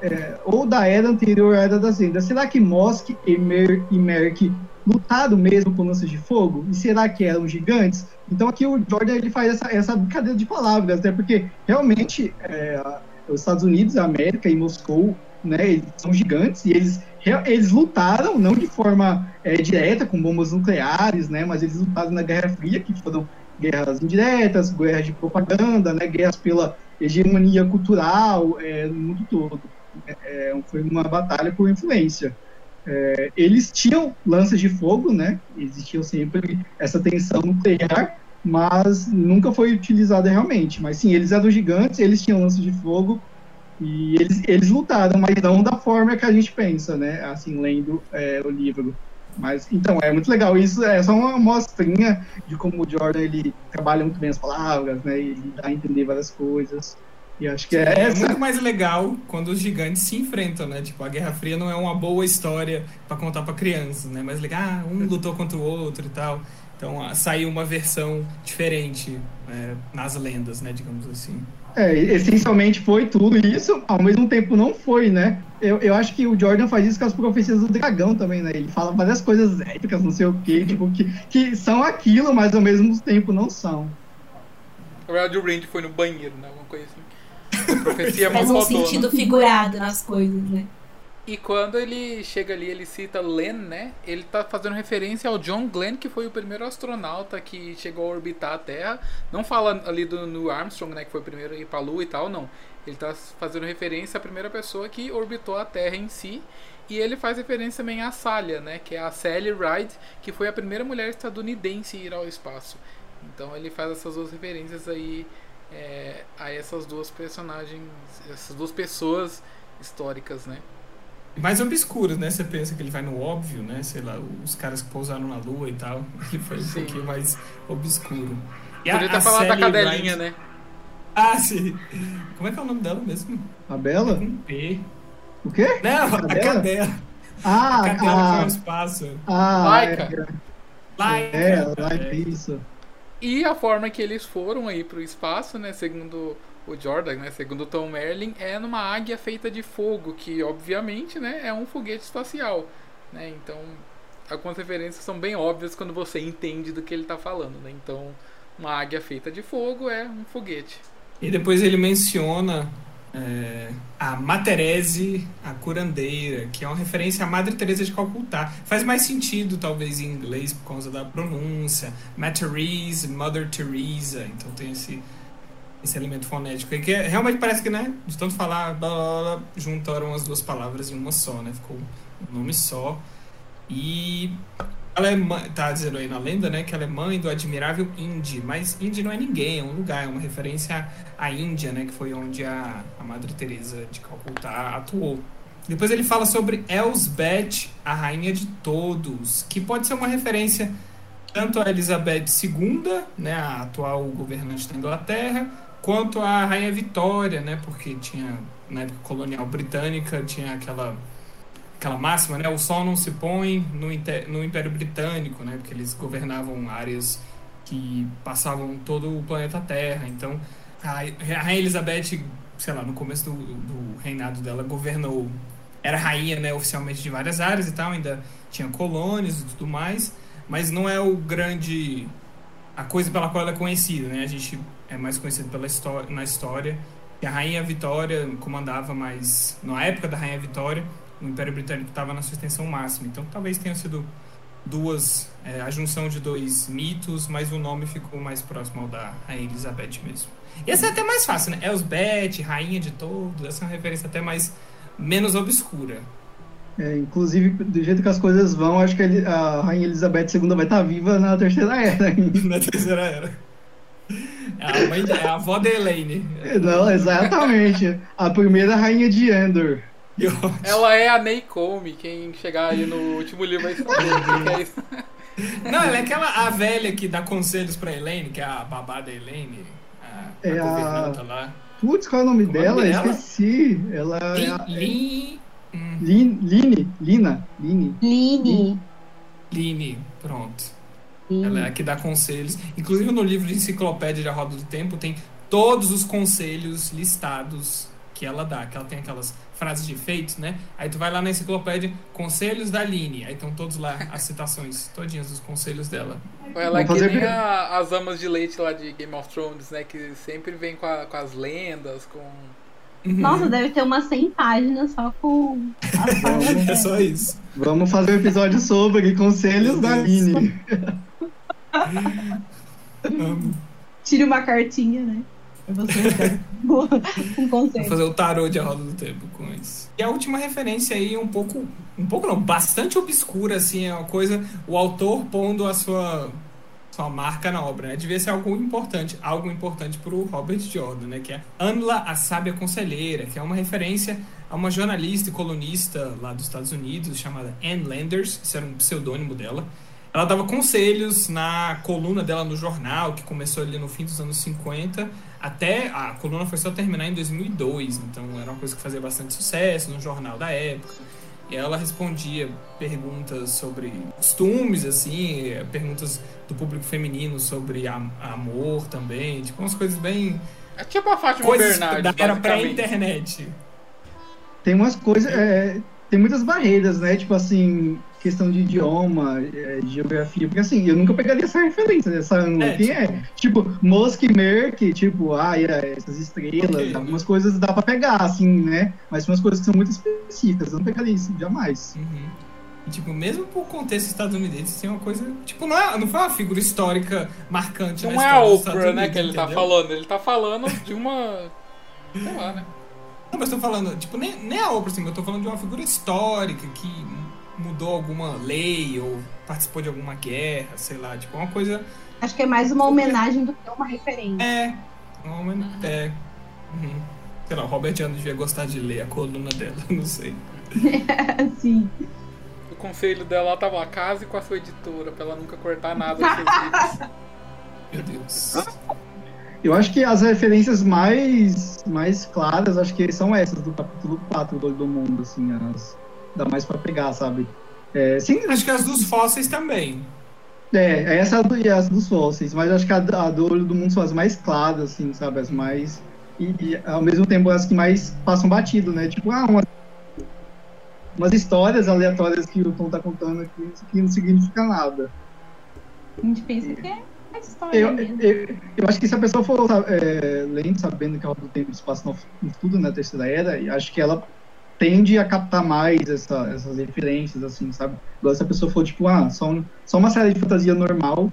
é, ou da Era anterior à Era das Lendas. Será que Mosk e, Mer e Merk lutaram mesmo com lanças de fogo? E será que eram gigantes? Então aqui o Jordan ele faz essa, essa brincadeira de palavras, né? Porque realmente é, os Estados Unidos, a América e Moscou, né, eles são gigantes e eles eles lutaram, não de forma é, direta, com bombas nucleares, né, mas eles lutaram na Guerra Fria, que foram guerras indiretas, guerras de propaganda, né, guerras pela hegemonia cultural é, no mundo todo. É, é foi uma batalha por influência. É, eles tinham lanças de fogo, né, existia sempre essa tensão nuclear, mas nunca foi utilizada realmente. Mas sim, eles eram gigantes, eles tinham lanças de fogo, e eles, eles lutaram, mas não da forma que a gente pensa, né? Assim, lendo é, o livro. Mas, então, é muito legal. Isso é só uma mostrinha de como o Jordan, ele trabalha muito bem as palavras, né? Ele dá a entender várias coisas. E acho que é, é essa... muito mais legal quando os gigantes se enfrentam, né? Tipo, a Guerra Fria não é uma boa história para contar para crianças, né? Mas legal, ah, um lutou contra o outro e tal. Então, saiu uma versão diferente é, nas lendas, né? Digamos assim. É, essencialmente foi tudo isso, ao mesmo tempo não foi, né? Eu, eu acho que o Jordan faz isso com as profecias do dragão também, né? Ele fala várias coisas épicas, não sei o quê, tipo, que, que são aquilo, mas ao mesmo tempo não são. Na verdade, o Randy foi no banheiro, né? Uma coisa assim. A profecia Faz um sentido figurado nas coisas, né? E quando ele chega ali, ele cita Len, né? Ele tá fazendo referência ao John Glenn, que foi o primeiro astronauta que chegou a orbitar a Terra. Não fala ali do Neil Armstrong, né? Que foi o primeiro a ir pra Lua e tal, não. Ele tá fazendo referência à primeira pessoa que orbitou a Terra em si. E ele faz referência também à Salia, né? Que é a Sally Ride, que foi a primeira mulher estadunidense a ir ao espaço. Então ele faz essas duas referências aí é, a essas duas personagens, essas duas pessoas históricas, né? Mais obscuros, né? Você pensa que ele vai no óbvio, né? Sei lá, os caras que pousaram na lua e tal. Ele foi um sim. pouquinho mais obscuro. E Podia ter falado da cadelinha, Wright... né? Ah, sim. Como é que é o nome dela mesmo? A Bela? Com P. O quê? Não, a, a cadela. Ah, a cadela a... foi ao espaço. Ah, Laika. É, Laika. É, Laika, é. isso. E a forma que eles foram aí pro espaço, né? Segundo o Jordan, né, segundo Tom Merlin, é numa águia feita de fogo, que obviamente né, é um foguete espacial. Né? Então, algumas referências são bem óbvias quando você entende do que ele está falando. Né? Então, uma águia feita de fogo é um foguete. E depois ele menciona é, a Materese, a curandeira, que é uma referência à Madre Teresa de Calcutá. Faz mais sentido, talvez, em inglês, por causa da pronúncia. Materese, Mother Teresa. Então tem esse esse elemento fonético. E que é, realmente parece que, né, de tanto falar, blá, blá, blá, juntaram as duas palavras em uma só, né? Ficou um nome só. E ela é mãe, tá dizendo aí na lenda, né, que ela é mãe do admirável Indy, mas Indy não é ninguém, é um lugar, é uma referência à Índia, né, que foi onde a, a Madre Teresa de Calcutá atuou. Depois ele fala sobre Elsbeth, a rainha de todos, que pode ser uma referência tanto a Elizabeth II, né, a atual governante da Inglaterra, quanto à Rainha Vitória, né? Porque tinha, na época colonial britânica, tinha aquela, aquela máxima, né? O sol não se põe no, no Império Britânico, né? Porque eles governavam áreas que passavam todo o planeta Terra. Então, a, a Rainha Elizabeth, sei lá, no começo do, do reinado dela, governou... Era rainha, né, oficialmente de várias áreas e tal, ainda tinha colônias e tudo mais, mas não é o grande a coisa pela qual ela é conhecida, né? A gente é mais conhecido pela história, na história que a Rainha Vitória comandava mais na época da Rainha Vitória, o Império Britânico estava na sua extensão máxima. Então talvez tenha sido duas é, a junção de dois mitos, mas o nome ficou mais próximo ao da Rainha Elizabeth mesmo. E essa é até mais fácil, né? Elsbeth, rainha de todos, essa é uma referência até mais menos obscura. É, inclusive, do jeito que as coisas vão, acho que a Rainha Elizabeth II vai estar viva na terceira era. na terceira era. É a, mãe, é a avó da Elaine. Não, exatamente. A primeira rainha de Endor. Ela é a Neikomi, quem chegar aí no último livro vai saber é isso. Não, ela é aquela a velha que dá conselhos pra Elaine, que é a babá da Elaine. A, É a a- lá. Putz, qual é o nome é o dela? nome dela? Esqueci. Ela é a... Lin, Lin- Line. Lina. Line. Line. Line, pronto. Ela é a que dá conselhos. Inclusive no livro de enciclopédia de A Roda do Tempo tem todos os conselhos listados que ela dá, que ela tem aquelas frases de efeitos, né? Aí tu vai lá na enciclopédia, conselhos da Line, aí estão todos lá as citações, todinhas dos conselhos dela. Ela é Vamos que fazer nem a- as amas de leite lá de Game of Thrones, né? Que sempre vem com, a- com as lendas, com. Uhum. Nossa, deve ter umas 100 páginas só com é só isso. Vamos fazer um episódio sobre conselhos da Line. Tire uma cartinha, né? Você um Vou conselho. fazer o tarô de A Roda do Tempo com isso. E a última referência aí, um pouco, um pouco não, bastante obscura, assim, é uma coisa, o autor pondo a sua, sua marca na obra, né? Devia ser algo importante, algo importante pro Robert Jordan, né? Que é Anla, a Sábia Conselheira, que é uma referência a uma jornalista e colunista lá dos Estados Unidos, chamada Anne Landers, esse era um pseudônimo dela. Ela dava conselhos na coluna dela no jornal, que começou ali no fim dos anos 50, até a coluna foi só terminar em 2002, então era uma coisa que fazia bastante sucesso no jornal da época. E ela respondia perguntas sobre costumes, assim, perguntas do público feminino sobre am- amor também, tipo umas coisas bem. É tipo a Fátima coisas Bernardes, da era pré-internet. Tem umas coisas. é, tem muitas barreiras, né? Tipo assim, questão de idioma, é, de geografia. Porque assim, eu nunca pegaria essa referência dessa Anla. É, Quem é? Tipo, Musk e Merck, tipo, ah, é, essas estrelas, Ok. algumas coisas dá pra pegar, assim, né? Mas tem umas coisas que são muito específicas. Eu não pegaria isso, jamais. Uhum. E, tipo, mesmo por contexto estadunidense, tem uma coisa. Tipo, não, é, não foi uma figura histórica marcante Não na é a Oprah, né, Unidos, que ele tá entendeu? falando. Ele tá falando de uma. Sei lá, né? Não, mas tô falando, tipo, nem, nem a Oprah, assim, eu tô falando de uma figura histórica que mudou alguma lei ou participou de alguma guerra, sei lá, tipo, uma coisa. Acho que é mais uma homenagem do que uma referência. É. Uma, homen- é. Uhum. Sei lá, o Robert Ano devia gostar de ler a coluna dela, não sei. Assim. O conselho dela tava lá, case com a sua editora, pra ela nunca cortar nada dos seus livros. Meu Deus. Eu acho que as referências mais, mais claras, acho que são essas do capítulo 4 do Olho do Mundo, assim, as dá mais pra pegar, sabe? É, sim, Acho que as dos fósseis também. é, essa e as dos fósseis, mas acho que a, a do Olho do Mundo são as mais claras, assim, sabe? As mais. E, e, ao mesmo tempo as que mais passam batido, né? Tipo, ah, uma, umas histórias aleatórias que o Tom tá contando aqui, isso aqui não significa nada. A gente pensa que é a história Eu, eu, eu acho que se a pessoa for é, lendo, sabendo que a Roda do Tempo se passa no, futuro, na Terceira Era, acho que ela tende a captar mais essa- essas referências, assim, sabe? Agora, se a pessoa for, tipo, ah, só, um- só uma série de fantasia normal,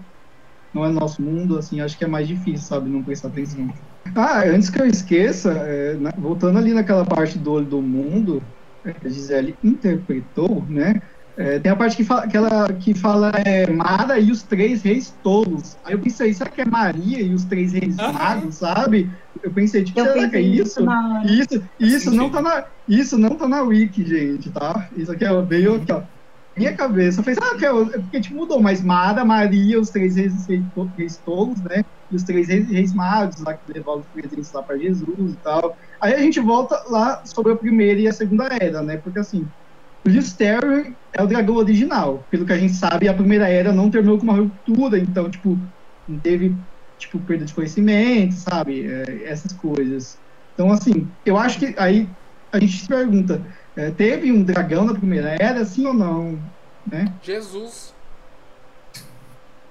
não é nosso mundo, assim, acho que é mais difícil, sabe? Não prestar atenção. Ah, antes que eu esqueça, é, na- voltando ali naquela parte do Olho do Mundo, é, a Gisele interpretou, né? É, tem a parte que fala, que ela, que fala é, Mara e os três reis tolos. Aí eu pensei, será que é Maria e os três reis magos, sabe? Eu pensei, tipo, Eu será que é isso? na. Isso, isso sentido. não tá na, isso não tá na wiki, gente, tá? Isso aqui ó, veio aqui, ó. Minha cabeça, eu falei, ah, que é o- é porque tipo, mudou, mas Mara, Maria, os três reis, reis, reis tolos, né? E os três reis, reis magos lá que levaram os presentes lá pra Jesus e tal. Aí a gente volta lá sobre a primeira e a segunda era, né? Porque assim, o Lister é o dragão original. Pelo que a gente sabe, a primeira era não terminou com uma ruptura, então, tipo, não teve, tipo, perda de conhecimento, sabe? É, essas coisas. Então, assim, eu acho que aí a gente se pergunta, é, teve um dragão na primeira era, sim ou não? Né? Jesus.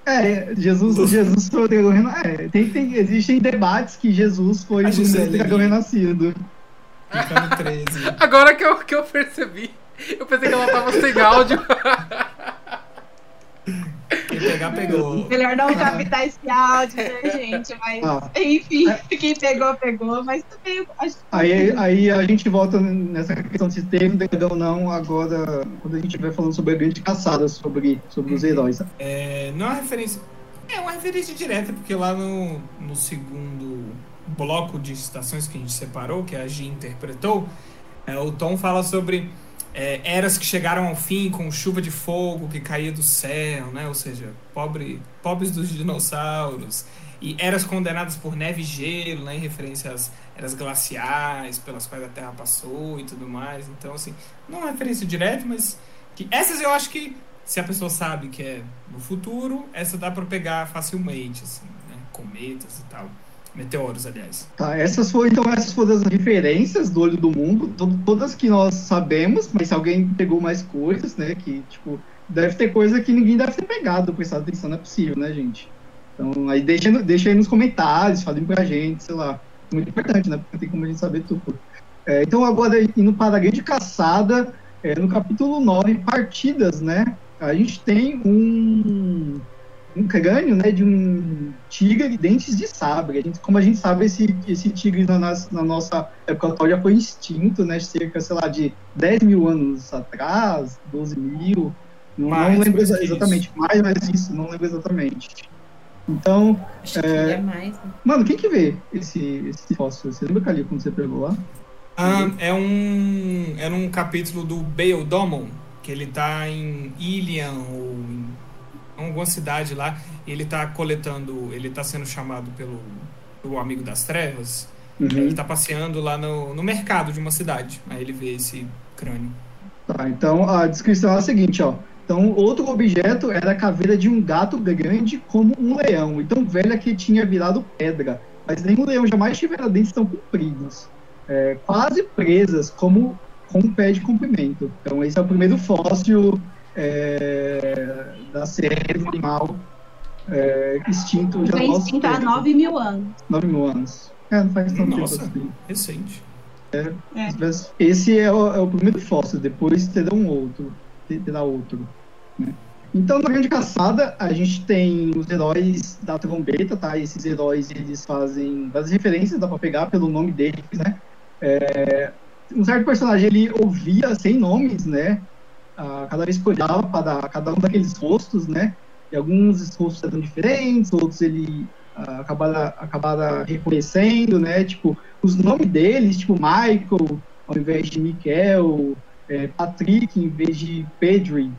É, Jesus, Jesus foi o dragão renascido. É, tem, tem, existem debates que Jesus foi o Gisele. dragão renascido. 13. Agora que eu, que eu percebi, eu pensei que ela tava sem áudio. Quem pegar, pegou. Melhor não captar esse áudio, né, gente? Mas, Ah. enfim, quem pegou, pegou. Mas também, acho que Aí, aí a gente volta nessa questão se teve um dragão ou não, agora, quando a gente estiver falando sobre a grande caçada, sobre, sobre os heróis. É, não é uma referência É uma referência direta, porque lá no, no segundo bloco de citações que a gente separou, que a G interpretou, é, o Tom fala sobre é, eras que chegaram ao fim com chuva de fogo que caía do céu, né? Ou seja, pobre, pobres dos dinossauros. E eras condenadas por neve e gelo, né? Em referência às eras glaciais pelas quais a Terra passou e tudo mais. Então, assim, não é referência direta, mas que essas eu acho que se a pessoa sabe que é no futuro, essa dá para pegar facilmente, assim, né? Cometas e tal. Meteoros, aliás. Tá, essas foram, então, essas foram as referências do olho do mundo, todas que nós sabemos, mas se alguém pegou mais coisas, né, que, tipo, deve ter coisa que ninguém deve ter pegado, prestar atenção, não é possível, né, gente? Então, aí deixa, deixa aí nos comentários, falem pra gente, sei lá. Muito importante, né, porque tem como a gente saber tudo. É, então, agora, indo para a grande caçada, é, no capítulo 9, partidas, né, a gente tem um um crânio né, de um tigre de dentes de sabre. A gente, como a gente sabe, esse, esse tigre na, na nossa época atual já foi extinto, né, cerca, sei lá, de 10 mil anos atrás, 12 mil. Não, mais, não lembro exatamente, isso. mais, mas isso, não lembro exatamente. Então. Acho é... que é mais. Né? Mano, quem que vê esse, esse fóssil? Você lembra, Calil, quando você pegou lá? Ah, é um. É um capítulo do Bale Domon, que ele tá em Ilian ou em alguma cidade lá, e ele tá coletando, ele tá sendo chamado pelo, pelo amigo das trevas, uhum. ele tá passeando lá no, no mercado de uma cidade, aí ele vê esse crânio. Tá, então a descrição é a seguinte, ó. Então, outro objeto era a caveira de um gato grande como um leão, então velha que tinha virado pedra, mas nenhum leão jamais tivera dentes tão compridos, é, quase presas, como com um pé de comprimento. Então, esse é o primeiro fóssil é, da série do animal é, extinto já extinto há 9 mil anos. 9 mil anos. É, não faz tanto Nossa, tempo assim. recente. É, é. Esse é o, é o, primeiro fóssil, depois terá um outro. Terá outro. Né? Então, na grande caçada, a gente tem os heróis da trombeta, tá? Esses heróis, eles fazem várias referências, dá pra pegar pelo nome deles, né? É, um certo personagem, ele ouvia sem nomes, né? A, cada vez que olhava para cada um daqueles rostos, né? E alguns rostos eram diferentes, outros ele uh, acabara, acabara reconhecendo, né? Tipo, os nomes deles, tipo Michael, ao invés de Michael, é, Patrick em vez de Pedrick,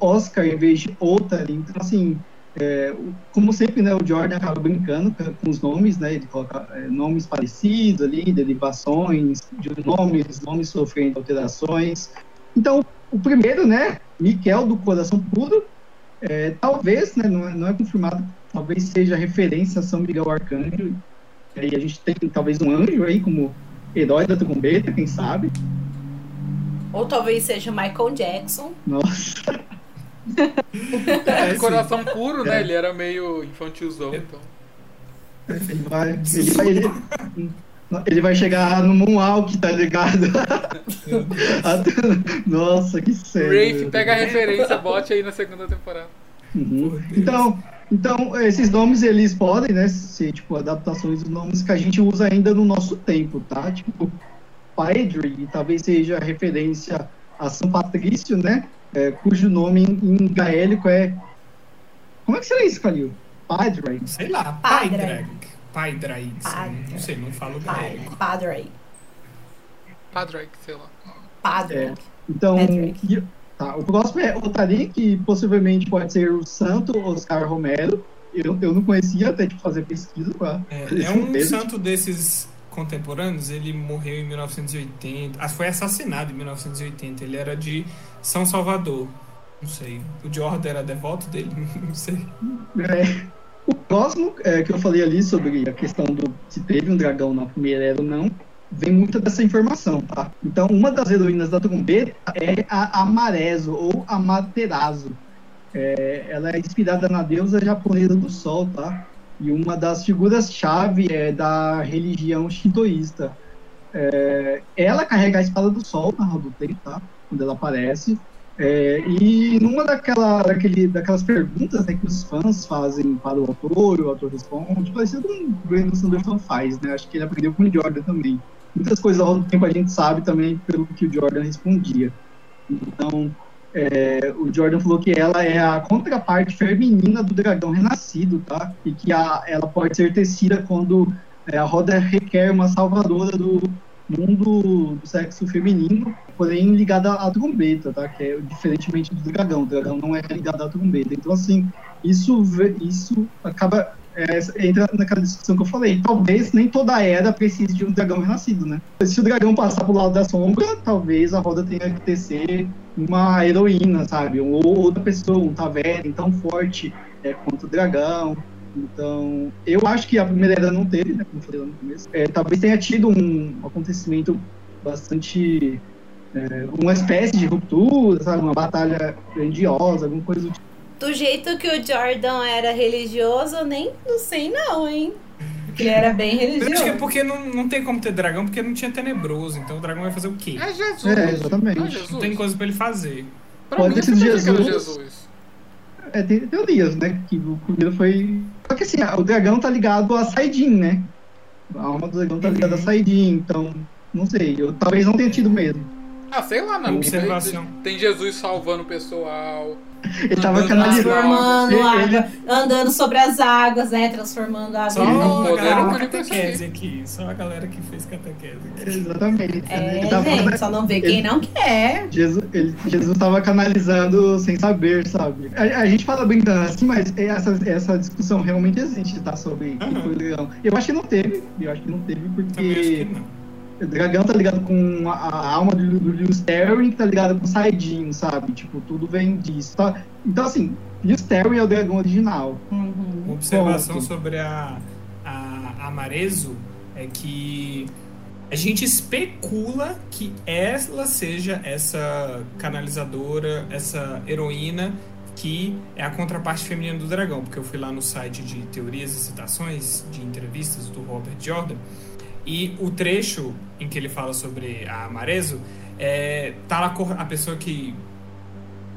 Oscar em vez de Otari. Então, assim, é, como sempre, né, o Jordan acaba brincando com os nomes, né? Ele coloca é, nomes parecidos ali, derivações de nomes, nomes sofrendo alterações. Então, o primeiro, né, Miquel do Coração Puro, é, talvez, né, não é, não é, confirmado, talvez seja referência a São Miguel Arcanjo. E aí a gente tem talvez um anjo aí como herói da trombeta, quem sabe. Ou talvez seja Michael Jackson. Nossa. é, coração puro, né? É. Ele era meio infantilzão, então. Ele vai, ele vai, ele, ele vai chegar no Moonwalk, tá ligado? Nossa, que sério. Rafe, pega a referência, bote aí na segunda temporada. Uhum. Então, então, esses nomes, eles podem, né, ser, tipo, adaptações dos nomes que a gente usa ainda no nosso tempo, tá? Tipo, Padre, talvez seja referência a São Patrício, né? É, cujo nome em, em gaélico é... Como é que seria isso, Calil? Padre? Sei lá, Padre. Padraig, não sei, não falo gaélico. Padraig. Padraig, sei lá. Padraig. É. Então, tá, o próximo é Otari, que possivelmente pode ser o Santo Oscar Romero. Eu, eu não conhecia até de fazer pesquisa. Pra, é, é um santo desses contemporâneos, ele morreu em 1980. Ah, foi assassinado em 1980. Ele era de São Salvador. Não sei. O Jordan era devoto dele? Não sei. É. O próximo é, que eu falei ali sobre a questão do se teve um dragão na primeira era ou não, vem muita dessa informação, tá? Então, uma das heroínas da trombeta é a Amarezo, ou Amaterasu. É, ela é inspirada na deusa japonesa do sol, tá? E uma das figuras-chave é da religião shintoísta. É, ela carrega a espada do sol na roda do tempo, tá? Quando ela aparece. É, e numa daquela, daquele, daquelas perguntas né, que os fãs fazem para o autor, o autor responde, parecido com o Brandon Sanderson faz, né? Acho que ele aprendeu com o Jordan também. Muitas coisas ao longo do tempo a gente sabe também pelo que o Jordan respondia. Então, é, o Jordan falou que ela é a contraparte feminina do dragão renascido, tá? E que a, ela pode ser tecida quando é, a roda requer uma salvadora do mundo do sexo feminino, porém ligada à trombeta, tá? Que é diferentemente do dragão. O dragão não é ligado à trombeta. Então, assim, isso, isso acaba é, entra naquela discussão que eu falei. Talvez nem toda era precise de um dragão renascido, né? Se o dragão passar pro lado da sombra, talvez a roda tenha que tecer uma heroína, sabe? Ou outra pessoa, um taverna tão forte é, quanto o dragão. Então, eu acho que a primeira era não teve, né? Como eu falei lá no começo. É, talvez tenha tido um acontecimento bastante. É, uma espécie de ruptura, sabe? Uma batalha grandiosa, alguma coisa do tipo do jeito que o Jordan era religioso, nem não sei não, hein? Ele era bem religioso. acho que é porque não, não tem como ter dragão, porque não tinha tenebroso. Então o dragão vai fazer o quê? É Jesus. É, exatamente. É Jesus. Não tem coisa pra ele fazer. Pra Pode mim, ser Jesus. Jesus. É, tem teorias, né? Que o primeiro foi. Só que assim, o dragão tá ligado a Saidin, né? A alma do dragão tá ligada a Saidin, então. Não sei. Eu talvez não tenha tido mesmo. Ah, sei lá, não. Observação. Tem, tem Jesus salvando o pessoal. Ele tava canalizando. Transformando ele, água, ele... andando sobre as águas, né? Transformando a água Só em a galera catequese aqui. Só a galera que fez catequese. Exatamente. É, tava, gente, só não vê quem não quer. Jesus, ele, Jesus tava canalizando sem saber, sabe? A, a, gente fala brincando assim, mas essa, essa discussão realmente existe, tá? Sobre uhum. foi legal. Eu acho que não teve. Eu acho que não teve porque. O dragão tá ligado com a, a alma do, do Lewis Terry, que tá ligado com o Saidin, sabe? Tipo, tudo vem disso. Tá? Então, assim, Lewis Terry é o dragão original. Uhum. Uma observação Ponto. sobre a, a, a Marezo é que a gente especula que ela seja essa canalizadora, essa heroína que é a contraparte feminina do dragão, porque eu fui lá no site de teorias e citações de entrevistas do Robert Jordan e o trecho em que ele fala sobre a Marezo, é, tá lá a pessoa que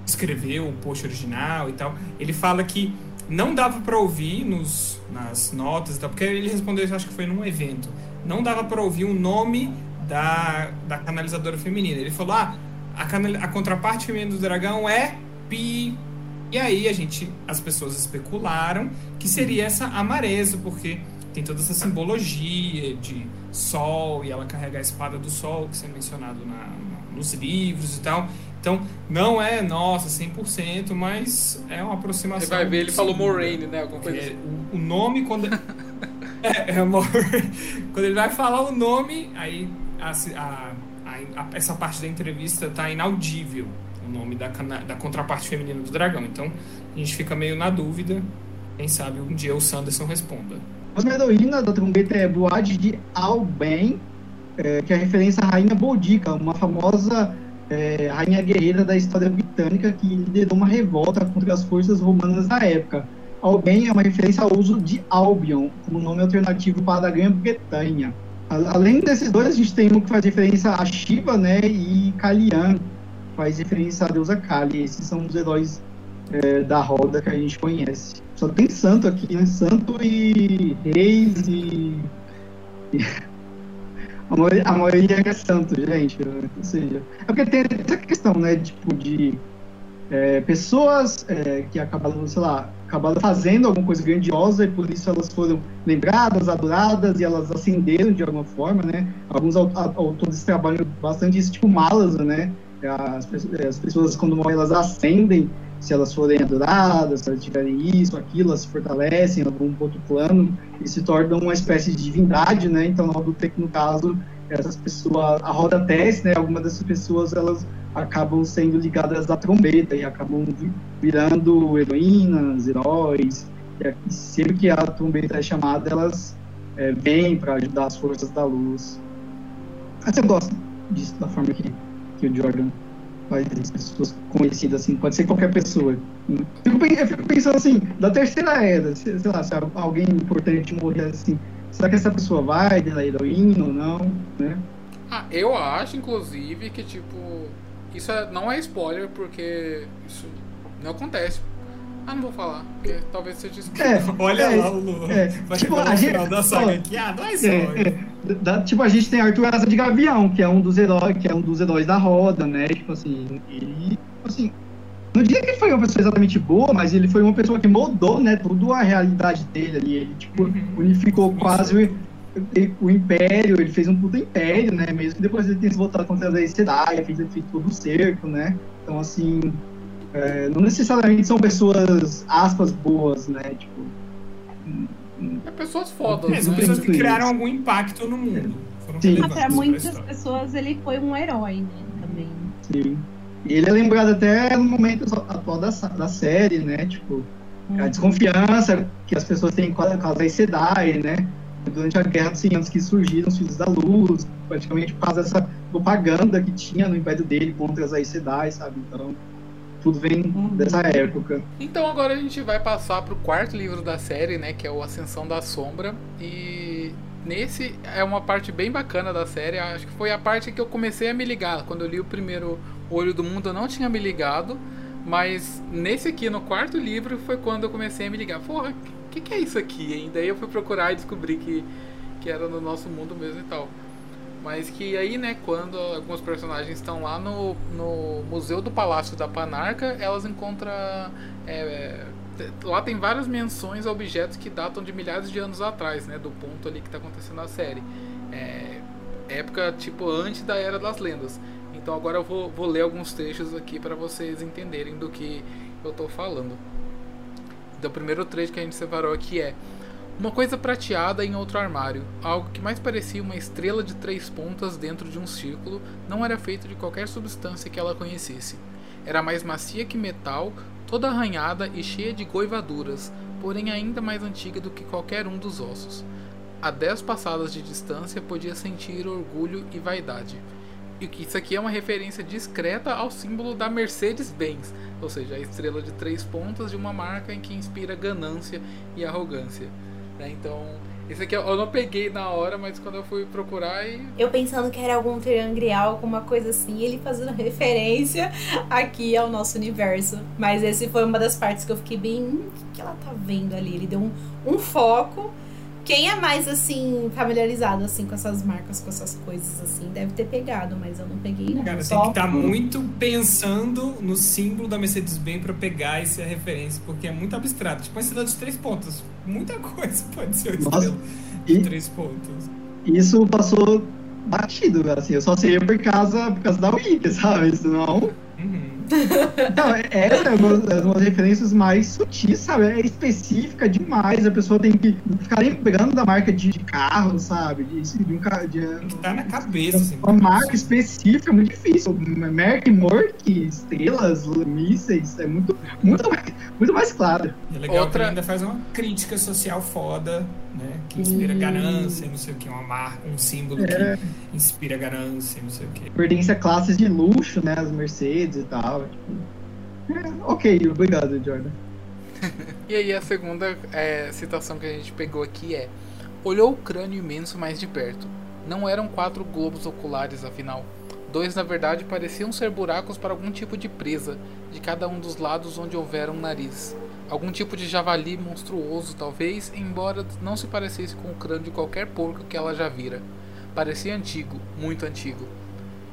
escreveu o post original e tal, ele fala que não dava para ouvir nos, nas notas e tal, porque ele respondeu isso, acho que foi num evento, não dava para ouvir o nome da, da canalizadora feminina. Ele falou, ah, a, canal, a contraparte feminina do dragão é Pi. E aí a gente, as pessoas especularam que seria essa Amarezo, porque tem toda essa simbologia de sol e ela carrega a espada do sol, que é mencionado na, nos livros e tal. Então, não é, nossa, 100%, mas é uma aproximação. Você vai ver, ele falou Moraine, né? Alguma coisa assim. o, o, nome, quando. é, é quando ele vai falar o nome, aí a, a, a, essa parte da entrevista tá inaudível, o nome da, da contraparte feminina do dragão. Então, a gente fica meio na dúvida. Quem sabe um dia o Sanderson responda. A heroína da trombeta é Boade de Alben, é, que é referência à Rainha Boudica, uma famosa é, rainha guerreira da história britânica que liderou uma revolta contra as forças romanas da época. Alben é uma referência ao uso de Albion como nome alternativo para a Grã-Bretanha. Além desses dois, a gente tem um que faz referência a Shiva né, e Kalian, faz referência à deusa Kali. Esses são os heróis é, da roda que a gente conhece. Só tem santo aqui, né? Santo e reis e. A maioria, a maioria é santo, gente. Ou seja, é porque tem essa questão, né? Tipo, de é, pessoas é, que acabaram, sei lá, acabaram fazendo alguma coisa grandiosa e por isso elas foram lembradas, adoradas e elas ascenderam de alguma forma, né? Alguns autores trabalham bastante isso, tipo malas, né? As, as pessoas, quando morrem, elas ascendem se elas forem adoradas, se elas tiverem isso, aquilo, elas se fortalecem em algum outro plano e se tornam uma espécie de divindade, né? Então, no no caso, essas pessoas, a roda teste, né? Algumas dessas pessoas, elas acabam sendo ligadas à trombeta e acabam virando heroínas, heróis. E sempre que a trombeta é chamada, elas é, vêm para ajudar as forças da luz. Mas eu gosto disso, da forma que, que o Jordan as pessoas conhecidas, assim, pode ser qualquer pessoa. Eu fico pensando assim, da terceira era, sei lá, se alguém importante morrer assim, será que essa pessoa vai da heroína ou não, né? Ah, eu acho, inclusive, que, tipo, isso é, não é spoiler, porque isso não acontece. Ah, não vou falar, porque talvez seja spoiler. É, Olha é, lá o Luan. É, vai tipo, a gente, final da saga aqui. Ah, não é, é. É, da, tipo, a gente tem Arthur Asa de Gavião, que é um dos heróis, que é um dos heróis da roda, né? Tipo assim, ele assim, não diria que ele foi uma pessoa exatamente boa, mas ele foi uma pessoa que moldou, né, tudo a realidade dele ali. Ele, tipo, Uhum. unificou quase o, o império, ele fez um puta império, né, mesmo que depois ele tenha se voltado contra a Sedai, fez, fez todo o cerco, né. Então, assim, é, não necessariamente são pessoas, aspas, boas, né, tipo... É pessoas fodas, É, né? são pessoas que Isso. criaram algum impacto no mundo. Foram Sim. Ah, pra muitas história. pessoas ele foi um herói, né? Também. Sim. E ele é lembrado até no momento atual da, da série, né, tipo... a desconfiança que as pessoas têm com a, as Aes Sedai, né? Durante a Guerra dos 100 Anos que surgiram os Filhos da Luz, praticamente por causa dessa propaganda que tinha no império dele contra as Aes Sedai, sabe? Então, tudo vem dessa época. Então agora a gente vai passar pro quarto livro da série, né, que é o Ascensão da Sombra. E nesse é uma parte bem bacana da série. Acho que foi a parte que eu comecei a me ligar. Quando eu li o primeiro Olho do Mundo, eu não tinha me ligado. Mas nesse aqui, no quarto livro, foi quando eu comecei a me ligar. Porra, o que, que é isso aqui, hein? Daí eu fui procurar e descobri que, que era no nosso mundo mesmo e tal. Mas que aí, né, quando alguns personagens estão lá no, no Museu do Palácio da Panarca, elas encontram. é, te- lá tem várias menções a objetos que datam de milhares de anos atrás, né? Do ponto ali que está acontecendo na série. É, época, tipo, antes da Era das Lendas. Então agora eu vou, vou ler alguns trechos aqui para vocês entenderem do que eu tô falando. Então, o primeiro trecho que a gente separou aqui é uma coisa prateada em outro armário, algo que mais parecia uma estrela de três pontas dentro de um círculo, não era feito de qualquer substância que ela conhecesse. Era mais macia que metal, toda arranhada e cheia de goivaduras, porém ainda mais antiga do que qualquer um dos ossos. A dez passadas de distância podia sentir orgulho e vaidade. E que isso aqui é uma referência discreta ao símbolo da Mercedes-Benz, ou seja, a estrela de três pontas de uma marca em que inspira ganância e arrogância. Né? Então, esse aqui eu não peguei na hora, mas quando eu fui procurar e Eu pensando que era algum triangrial, alguma coisa assim, ele fazendo referência aqui ao nosso universo. Mas esse foi uma das partes que eu fiquei bem. Hum, o que, que ela tá vendo ali? Ele deu um, um foco. Quem é mais assim, familiarizado assim com essas marcas, com essas coisas assim, deve ter pegado, mas eu não peguei, não. Cara, tem Só que estar muito pensando no símbolo da Mercedes-Benz pra pegar essa referência, porque é muito abstrato. Tipo uma estrela de três pontas. Muita coisa pode ser uma estrela de e- três pontas. Isso passou batido, assim, eu só sei por causa, por causa da Wiki, sabe? Senão. Uhum. Não, é, é uma, é uma das referências mais sutis, sabe? É específica demais. A pessoa tem que ficar lembrando da marca de, de carro, sabe? De, de um carro. De, Tá na cabeça, assim. uma marca específica é muito difícil. Merck, Mork, estrelas, mísseis, é muito, muito, mais, muito mais claro. E é legal que Outra- ele ainda faz uma crítica social foda, né? Que inspira Hum. ganância, não sei o que, uma marca, um símbolo É. que inspira ganância, não sei o que. Pertence a classes de luxo, né? As Mercedes e tal. Tipo, é, ok, obrigado, Jordan. E aí a segunda é, citação que a gente pegou aqui é Olhou o crânio imenso mais de perto. Não eram quatro globos oculares, afinal. Dois, na verdade, pareciam ser buracos para algum tipo de presa, de cada um dos lados onde houvera um nariz. Algum tipo de javali monstruoso, talvez, embora não se parecesse com o crânio de qualquer porco que ela já vira. Parecia antigo, muito antigo.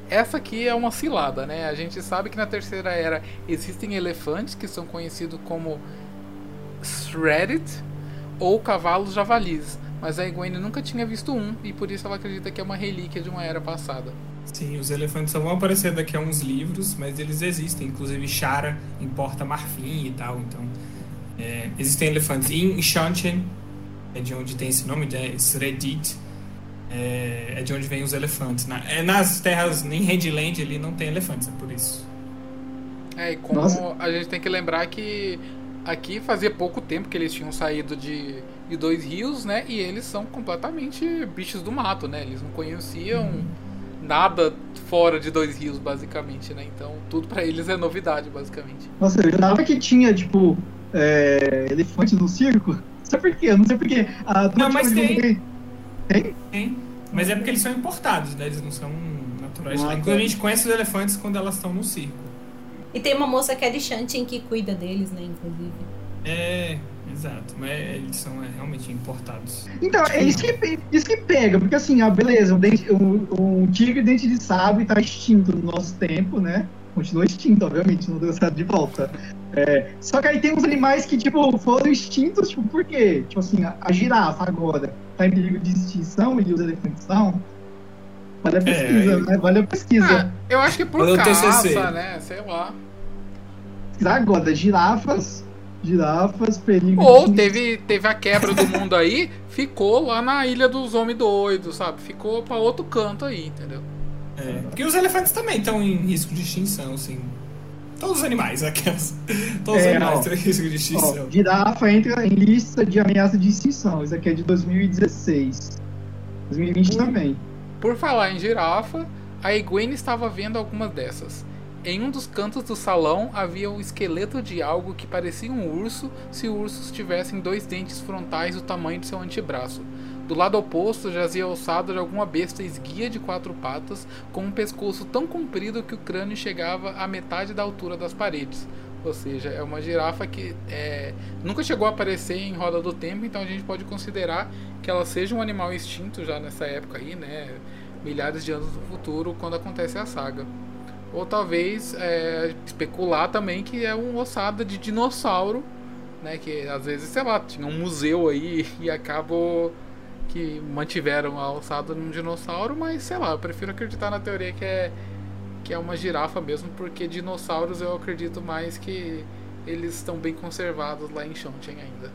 Essa aqui é uma cilada, né? A gente sabe que na terceira era existem elefantes que são conhecidos como Shredded ou cavalos javalis, mas a Egwene nunca tinha visto um e por isso ela acredita que é uma relíquia de uma era passada. Sim, os elefantes só vão aparecer daqui a uns livros, mas eles existem. Inclusive, Shara importa marfim e tal. Então, é, existem elefantes. Em Shanchen, é de onde tem esse nome, é Sredit, é, é de onde vem os elefantes. Na, é, nas terras, em Redland, ali não tem elefantes, é por isso. É, e como Nossa. a gente tem que lembrar que aqui fazia pouco tempo que eles tinham saído de, de Dois Rios, né? E eles são completamente bichos do mato, né? Eles não conheciam nada fora de Dois Rios, basicamente, né? Então tudo pra eles é novidade, basicamente. Nossa, eu jurava que tinha, tipo, é, elefante no circo. Não sei porquê, eu não sei porquê. Ah, Não, mas tipo, tem. Tem. Tem. Mas é porque eles são importados, né? Eles não são naturais. Ah, Inclusive, a gente conhece os elefantes quando elas estão no circo. E tem uma moça que é de Shantin que cuida deles, né, inclusive. É, exato. Mas eles são é, realmente importados. Então, é isso que, isso que pega, porque assim, ah, beleza, o, dente, o, o tigre dente de sabre tá extinto no nosso tempo, né? continuou extinto, obviamente, não deu certo de volta. É, só que aí tem uns animais que, tipo, foram extintos, tipo, por quê? Tipo assim, a, a girafa agora tá em perigo de extinção e os elefantes não. Vale a pesquisa, é, né? Vale a pesquisa. Ah, eu acho que por Olha caça, né? Sei lá. Agora, girafas girafas, perigo. Ou teve, teve a quebra do mundo aí, ficou lá na ilha dos homens doidos, sabe? Ficou para outro canto aí, entendeu? É, porque os elefantes também estão em risco de extinção, assim. Todos os animais, aquelas. Todos é, os animais estão em risco de extinção. Ó, girafa entra em lista de ameaça de extinção. Isso aqui é de 2016. 2020 por, também. Por falar em girafa, a Egwene estava vendo algumas dessas. Em um dos cantos do salão havia o esqueleto de algo que parecia um urso se ursos tivessem dois dentes frontais do tamanho de seu antebraço. Do lado oposto jazia ossado de alguma besta esguia de quatro patas, com um pescoço tão comprido que o crânio chegava à metade da altura das paredes. Ou seja, é uma girafa que é, nunca chegou a aparecer em Roda do Tempo, então a gente pode considerar que ela seja um animal extinto já nessa época aí, né? Milhares de anos no futuro, quando acontece a saga. Ou talvez é, especular também que é um ossada de dinossauro, né? Que às vezes, sei lá, tinha um museu aí e acabou que mantiveram a ossada num dinossauro, mas sei lá, eu prefiro acreditar na teoria que é que é uma girafa mesmo, porque dinossauros eu acredito mais que eles estão bem conservados lá em Shonchen ainda.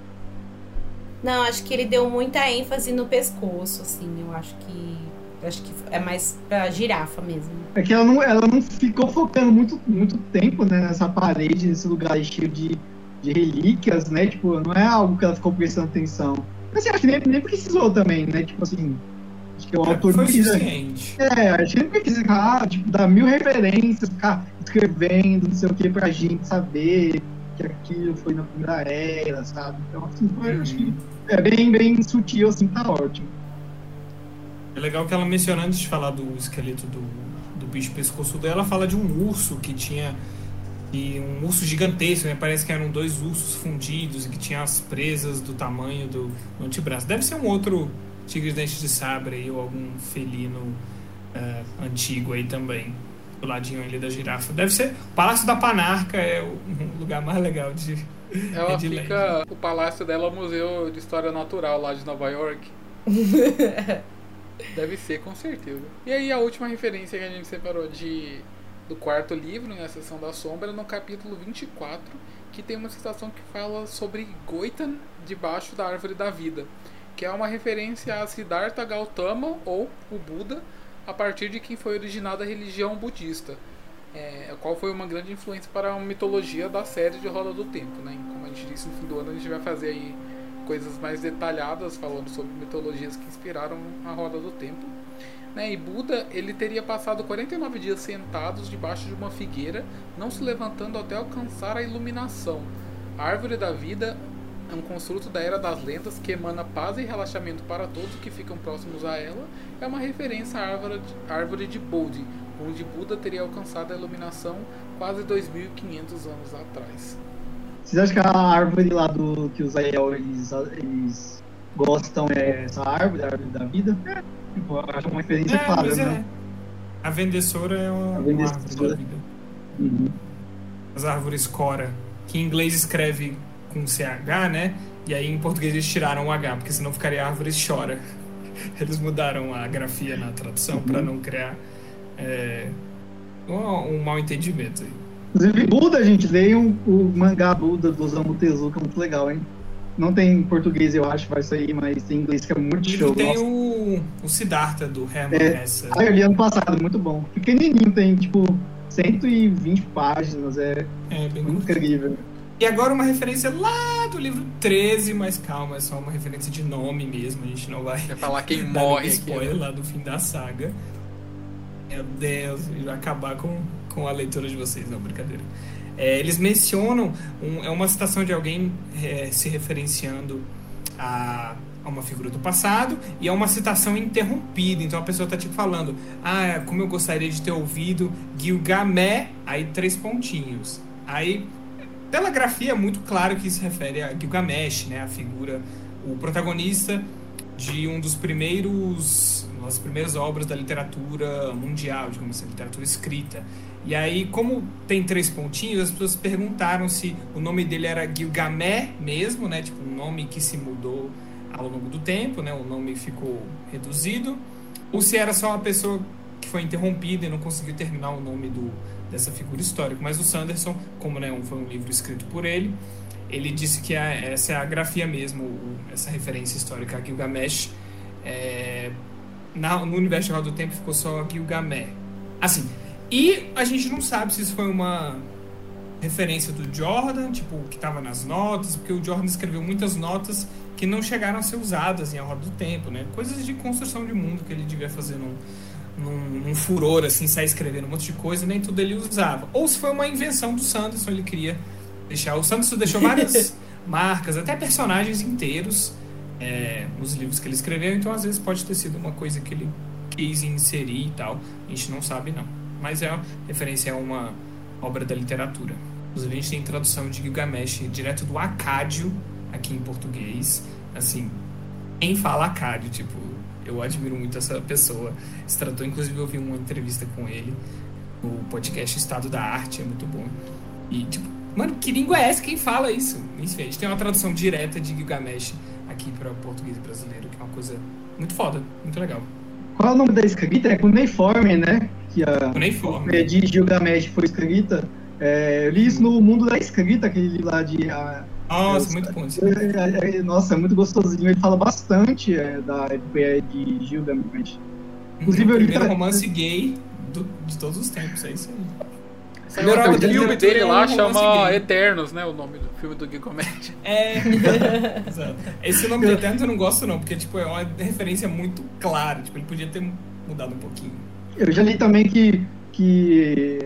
Não, acho que ele deu muita ênfase no pescoço, assim, eu acho que acho que é mais pra girafa mesmo. É que ela não, ela não ficou focando muito, muito tempo né, nessa parede, nesse lugar cheio de, de relíquias, né? Tipo, não é algo que ela ficou prestando atenção. Mas assim, acho que nem, nem precisou também, né? Tipo assim. Acho que o é, autor não precisa. É, acho que nem precisa ah, tipo, dar mil referências, ficar escrevendo, não sei o que, pra gente saber que aquilo foi na primeira era, sabe? Então, assim, foi, acho que é bem, bem sutil, assim, tá ótimo. É legal que ela menciona antes de falar do esqueleto do, do bicho pescoçudo, ela fala de um urso que tinha. E um urso gigantesco, né? Parece que eram dois ursos fundidos e que tinha as presas do tamanho do, do antebraço. Deve ser um outro tigre de dente de sabre aí, ou algum felino uh, antigo aí também. Do ladinho ali da girafa. Deve ser. O Palácio da Panarca é o lugar mais legal de. Ela de fica. O palácio dela é o Museu de História Natural lá de Nova York. Deve ser, com certeza. E aí a última referência que a gente separou de do quarto livro, né, Sessão da Sombra, no capítulo 24, que tem uma citação que fala sobre Goitan debaixo da árvore da vida, que é uma referência a Siddhartha Gautama, ou o Buda, a partir de quem foi originada a religião budista, é, qual foi uma grande influência para a mitologia da série de Roda do Tempo. Né? Como a gente disse no fim do ano, a gente vai fazer aí coisas mais detalhadas falando sobre mitologias que inspiraram a Roda do Tempo. Né? E Buda ele teria passado 49 dias sentados debaixo de uma figueira, não se levantando até alcançar a iluminação. A árvore da vida é um construto da Era das Lendas que emana paz e relaxamento para todos que ficam próximos a ela. É uma referência à árvore de, árvore Bodhi, onde Buda teria alcançado a iluminação quase 2.500 anos atrás. Vocês acham que a árvore lá do que os Aiel eles gostam é essa árvore, a árvore da vida? É, tipo, acho uma referência é, clara, né? É. A vendessora é uma, a árvore da vida. Uhum. As árvores Cora, que em inglês escreve com CH, né? E aí em português eles tiraram o H, porque senão ficaria árvores chora. Eles mudaram a grafia na tradução uhum. para não criar é, um, um mal entendimento aí. Inclusive, Buda, gente, leiam o mangá Buda do Osamu Tezuka, é muito legal, hein? Não tem em português, eu acho, vai sair, mas tem em inglês que é muito e show. Tem o, o Siddhartha do Herman é, Hesse. Ah, eu li ano passado, muito bom. Pequenininho, tem tipo 120 páginas, é, é bem muito incrível. E agora uma referência lá do livro 13, mas calma, é só uma referência de nome mesmo, a gente não vai, vai falar quem morre spoiler aqui, né? lá do fim da saga. Meu Deus, vai acabar com com a leitura de vocês, não, brincadeira. É, eles mencionam, um, é uma citação de alguém é, se referenciando a, a, uma figura do passado e é uma citação interrompida. Então a pessoa está tipo falando, ah, como eu gostaria de ter ouvido Gilgamé, aí três pontinhos. Aí, pela grafia, é muito claro que se refere a Gilgamesh, né, a figura, o protagonista de um dos primeiros, das primeiras obras da literatura mundial, digamos assim, literatura escrita. E aí, como tem três pontinhos, as pessoas perguntaram se o nome dele era Gilgamé mesmo, né? Tipo, um nome que se mudou ao longo do tempo, né? O nome ficou reduzido. Ou se era só uma pessoa que foi interrompida e não conseguiu terminar o nome do, dessa figura histórica. Mas o Sanderson, como né, foi um livro escrito por ele, ele disse que a, essa é a grafia mesmo, essa referência histórica a Gilgamesh. É, na, no universo do Tempo ficou só Gilgamé. Assim, e a gente não sabe se isso foi uma referência do Jordan, tipo, que estava nas notas, porque o Jordan escreveu muitas notas que não chegaram a ser usadas em A Roda do Tempo, né? Coisas de construção de mundo que ele devia fazer num, num, num, furor, assim, sair escrevendo um monte de coisa, nem tudo ele usava. Ou se foi uma invenção do Sanderson, ele queria deixar. O Sanderson deixou várias marcas, até personagens inteiros é, nos livros que ele escreveu, então às vezes pode ter sido uma coisa que ele quis inserir e tal. A gente não sabe, não mas é referência a uma obra da literatura. Inclusive, a gente tem tradução de Gilgamesh direto do Acádio, aqui em português. Assim, quem fala Acádio, tipo, eu admiro muito essa pessoa. Esse tradutor, inclusive, eu vi uma entrevista com ele no podcast Estado da Arte, é muito bom. E, tipo, mano, que língua é essa? Quem fala isso? Enfim, a gente tem uma tradução direta de Gilgamesh aqui para o português brasileiro, que é uma coisa muito foda, muito legal. Qual é o nome da escrita? É cuneiforme, né? Que a cuneiforme. de Gilgamesh foi escrita. É, eu li isso no Mundo da Escrita, aquele livro lá de... A, nossa, é, muito bom. É, é, nossa, é muito gostosinho. Ele fala bastante é, da epopeia de Gilgamesh. Inclusive, o primeiro romance gay do, de todos os tempos, é isso aí. O filme dele lá chama. Eternos, né? O nome do filme do Gilgamesh. É. Exato. Esse nome de Eternos eu não gosto, não, porque tipo, é uma referência muito clara. Tipo, ele podia ter mudado um pouquinho. Eu já li também que, que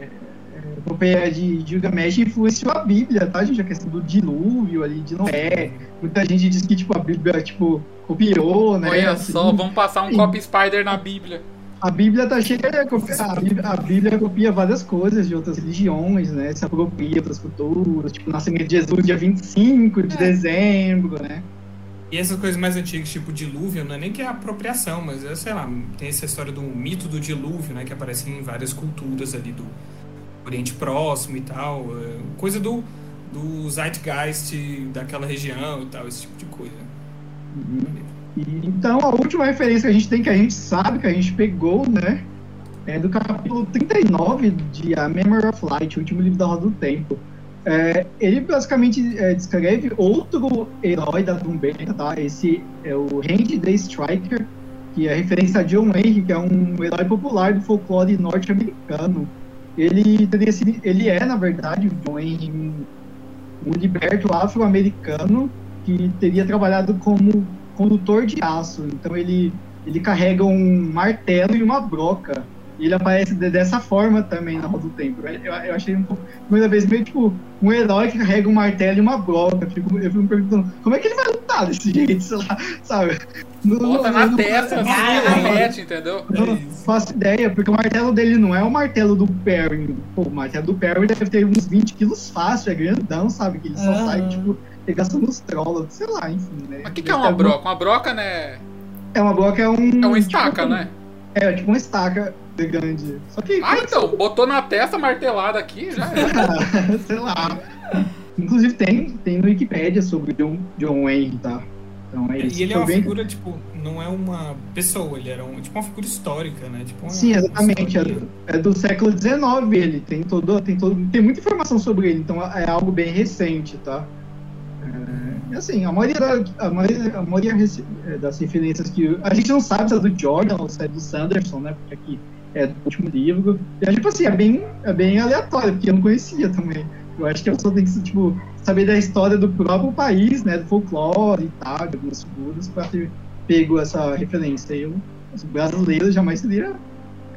a epopeia de Gilgamesh influenciou a Bíblia, tá, gente? A questão do dilúvio ali, de Noé. Muita gente diz que, tipo, a Bíblia, tipo, copiou, né? Olha assim. só, vamos passar um copy spider na Bíblia. A Bíblia tá cheia de a Bíblia, a Bíblia copia várias coisas de outras religiões, né? Se apropria outras culturas, tipo, nascimento de Jesus dia 25 de é. dezembro, né? E essas coisas mais antigas, tipo dilúvio, não é nem que é apropriação, mas é, sei lá, tem essa história do mito do dilúvio, né? Que aparece em várias culturas ali do Oriente Próximo e tal. É, coisa do, do zeitgeist daquela região e tal, esse tipo de coisa. Uhum. Então, a última referência que a gente tem, que a gente sabe, que a gente pegou, né? É do capítulo 39 de A Memory of Light, o último livro da Roda do Tempo. É, ele basicamente é, descreve outro herói da Tumbeta, tá? Esse é o Randy the Striker, que é referência a John Henry, que é um herói popular do folclore norte-americano. Ele, ele é, na verdade, o John Henry, um liberto afro-americano que teria trabalhado como condutor de aço. Então ele, ele carrega um martelo e uma broca. E ele aparece dessa forma também na Roda do Tempo. Eu, eu achei um pouco, primeira vez meio tipo um herói que carrega um martelo e uma broca. Eu fico, eu fico me perguntando como é que ele vai lutar desse jeito, sei lá, sabe? Bota na testa, assim, ah, mete, entendeu? Eu não faço ideia, porque o martelo dele não é o martelo do Perry. Pô, o martelo do Perry deve ter uns 20 quilos fácil, é grandão, sabe? Que ele só uhum. sai, tipo, pegando nos trolls, sei lá, enfim, né? Mas o que, que é uma broca? Uma broca, né? É uma broca, é um. É uma estaca, tipo, né? É, tipo uma estaca grande. Só que. Ah, então, você... botou na testa martelada aqui, já é. sei lá. Inclusive tem, tem no Wikipedia sobre John, John Wayne, tá? Então é isso. E ele é uma bem... figura, tipo, não é uma pessoa, ele era um, tipo uma figura histórica, né? Tipo, uma, Sim, exatamente. É do, é do, século XIX ele. Tem todo, tem todo. Tem muita informação sobre ele, então é algo bem recente, tá? É, assim, a maioria, da, a maioria, a maioria é, das referências que. A gente não sabe se é do Jordan ou se é do Sanderson, né? Porque aqui é do último livro. E, tipo assim, é bem, é bem aleatório, porque eu não conhecia também. Eu acho que a pessoa tem que tipo, saber da história do próprio país, né? Do folclore e tal, de algumas figuras, para ter pego essa referência. Eu, os brasileiros jamais teria,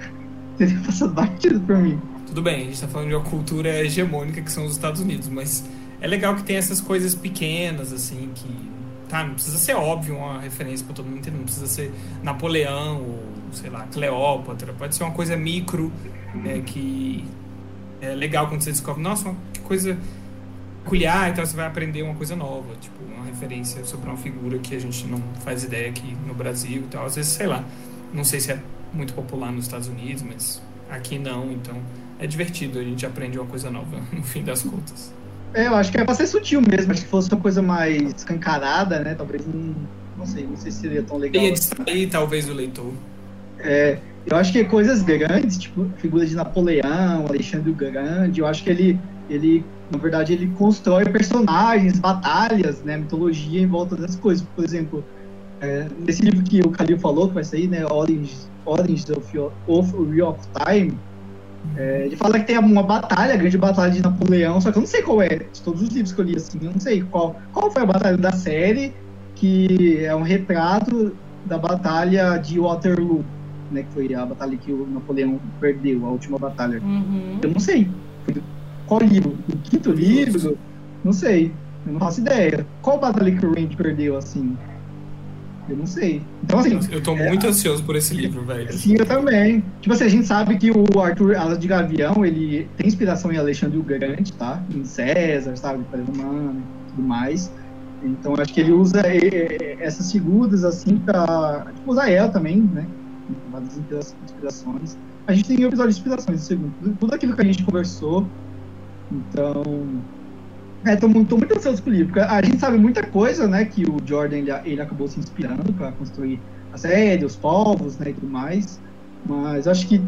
teria passado batido por mim. Tudo bem, a gente está falando de uma cultura hegemônica que são os Estados Unidos, mas é legal que tem essas coisas pequenas, assim, que. Tá, não precisa ser óbvio uma referência para todo mundo entender, não precisa ser Napoleão ou, sei lá, Cleópatra. Pode ser uma coisa micro é, que é legal quando você descobre, nossa, que coisa peculiar, então você vai aprender uma coisa nova, tipo, uma referência sobre uma figura que a gente não faz ideia aqui no Brasil e tal. Às vezes, sei lá, não sei se é muito popular nos Estados Unidos, mas aqui não, então é divertido, a gente aprende uma coisa nova, no fim das contas. É, eu acho que é pra ser sutil mesmo. Acho que fosse uma coisa mais escancarada, né? Talvez não. Não sei, não sei se seria tão legal. Ia distrair, talvez, o leitor. É, eu acho que coisas grandes, tipo figura de Napoleão, Alexandre o Grande, eu acho que ele, ele, na verdade, ele constrói personagens, batalhas, né, mitologia em volta dessas coisas. Por exemplo, é, nesse livro que o Calil falou, que vai sair, né, Orange, Orange of, of Real Time, é, ele fala que tem uma batalha, a grande batalha de Napoleão, só que eu não sei qual é, de todos os livros que eu li, assim, eu não sei qual, qual foi a batalha da série, que é um retrato da batalha de Waterloo né, que foi a batalha que o Napoleão perdeu, a última batalha. Uhum. Eu não sei. Qual livro? O quinto livro? Não sei. Eu não faço ideia. Qual batalha que o Randy perdeu, assim? Eu não sei. Então, assim. Eu tô é, muito ansioso por esse livro, velho. Sim, eu também. Tipo assim, a gente sabe que o Arthur Alas de Gavião, ele tem inspiração em Alexandre o Grande, tá? Em César, sabe? Império Romano e tudo mais. Então, acho que ele usa essas figuras, assim, pra tipo, usar ela também, né? Várias inspirações. A gente tem episódio de inspirações, segundo. Tudo aquilo que a gente conversou. Então. É, tô, muito, tô muito ansioso com o livro. A gente sabe muita coisa, né? Que o Jordan ele, ele acabou se inspirando para construir a série, os povos, né? E tudo mais. Mas acho que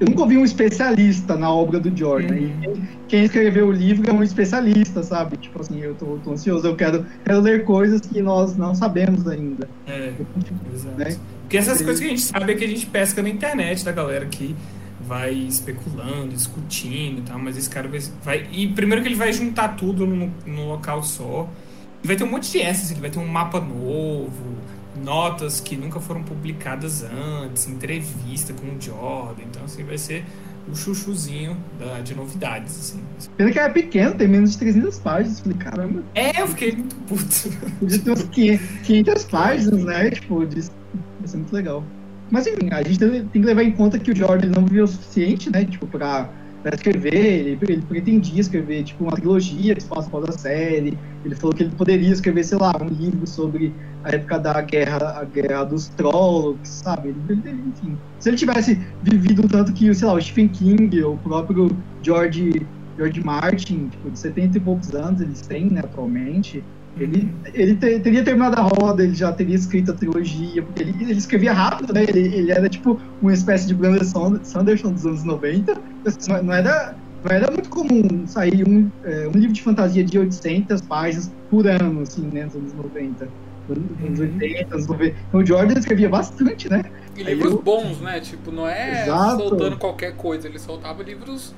eu nunca ouvi um especialista na obra do Jordan. Uhum. Quem escreveu o livro é um especialista, sabe? Tipo assim, eu tô, tô ansioso, eu quero, quero ler coisas que nós não sabemos ainda. É, exato. Porque essas coisas que a gente sabe é que a gente pesca na internet da galera que vai especulando, discutindo e tal, mas esse cara vai, vai. E primeiro que ele vai juntar tudo no, no local só. E vai ter um monte de essas, ele vai ter um mapa novo, notas que nunca foram publicadas antes, entrevista com o Jordan. Então, assim, vai ser o chuchuzinho da, de novidades, assim. Pena que é pequeno, tem menos de 300 páginas. Falei, caramba. É, eu fiquei muito puto. Podia ter uns 500 páginas, né? Tipo, de Vai ser muito legal. Mas enfim, a gente tem que levar em conta que o Jordan não viveu o suficiente, né? Tipo, pra, pra escrever. Ele, ele, pretendia escrever, tipo, uma trilogia que se passa após a série. Ele falou que ele poderia escrever, sei lá, um livro sobre a época da guerra, a guerra dos Trollocs, sabe? Ele, ele, enfim. Se ele tivesse vivido tanto que, sei lá, o Stephen King, o próprio George, George Martin, tipo, de 70 e poucos anos eles têm, né, atualmente ele, ele ter, teria terminado a roda, ele já teria escrito a trilogia, porque ele, ele escrevia rápido, né? Ele, ele era tipo uma espécie de Brandon Sanderson dos anos 90. Não era, não era muito comum sair um, é, um livro de fantasia de 800 páginas por ano, assim, né? Nos anos 90. Anos 80, anos 90. Então o Jordan escrevia bastante, né? E livros eu... bons, né? Tipo, não é Exato. soltando qualquer coisa, ele soltava livros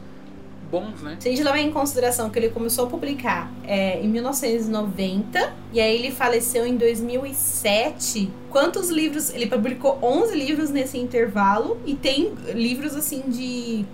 bons, né? Se a gente levar em consideração que ele começou a publicar é, em 1990 e aí ele faleceu em 2007, quantos livros? Ele publicou 11 livros nesse intervalo e tem livros assim de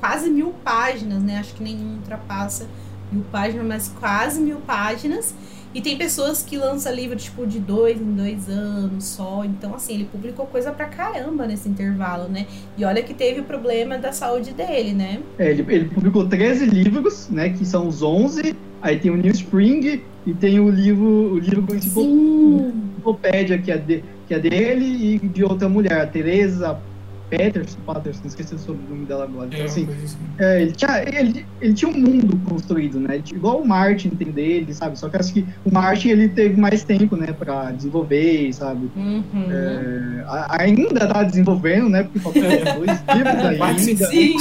quase mil páginas, né? Acho que nenhum ultrapassa mil páginas, mas quase mil páginas. E tem pessoas que lançam livro, tipo, de dois em dois anos só. Então, assim, ele publicou coisa pra caramba nesse intervalo, né? E olha que teve o problema da saúde dele, né? É, ele, ele publicou 13 livros, né? Que são os 11. Aí tem o New Spring e tem o livro, o livro enciclopédia, que é, de, que é dele e de outra mulher, a Teresa Peterson, Patterson, esqueci o sobrenome dela agora. Então, é, assim, assim. É, ele, tinha, ele, ele tinha um mundo construído, né? Igual o Martin tem dele, sabe? Só que acho que o Martin ele teve mais tempo, né, pra desenvolver, sabe? Uhum. É, ainda tá desenvolvendo, né? Porque faltam dois livros ainda. Sim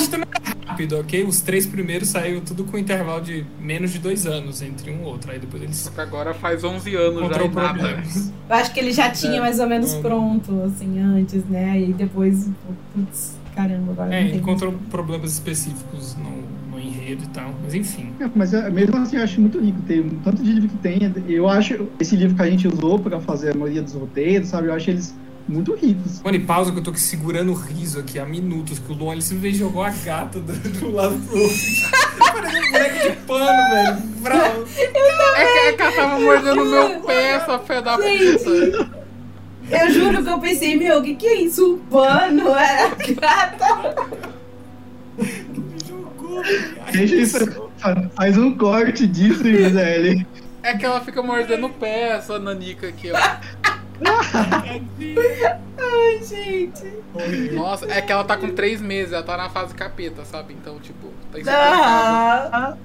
rápido, ok? Os três primeiros saíram tudo com um intervalo de menos de dois anos entre um e outro. Aí depois eles. Porque agora faz 11 anos já. Problemas. Eu acho que ele já tinha é, mais ou menos pronto, assim, antes, né? Aí depois, putz, caramba, agora. É, encontrou problemas específicos no, no enredo e tal, mas enfim. É, mas é, mesmo assim eu acho muito rico ter um tanto de livro que tem. Eu acho esse livro que a gente usou para fazer a maioria dos roteiros, sabe? Eu acho eles muito ricos. Mano, e pausa que eu tô segurando o riso aqui há minutos, que o Luan ele simplesmente jogou a gata do, do lado pro outro. Parece um boneco de pano, velho. Bravo. É que, é que ela tava mordendo meu pé, essa fé da puta. Eu juro que eu pensei, meu, o que, que é isso? Um pano? É a gata. Jogou, Deixa isso. Faz um corte disso, Gisele. É que ela fica mordendo o pé, essa nanica aqui, ó. Ai, gente. Nossa, é que ela tá com três meses, ela tá na fase capeta, sabe? Então, tipo, tá insuportável. Ah,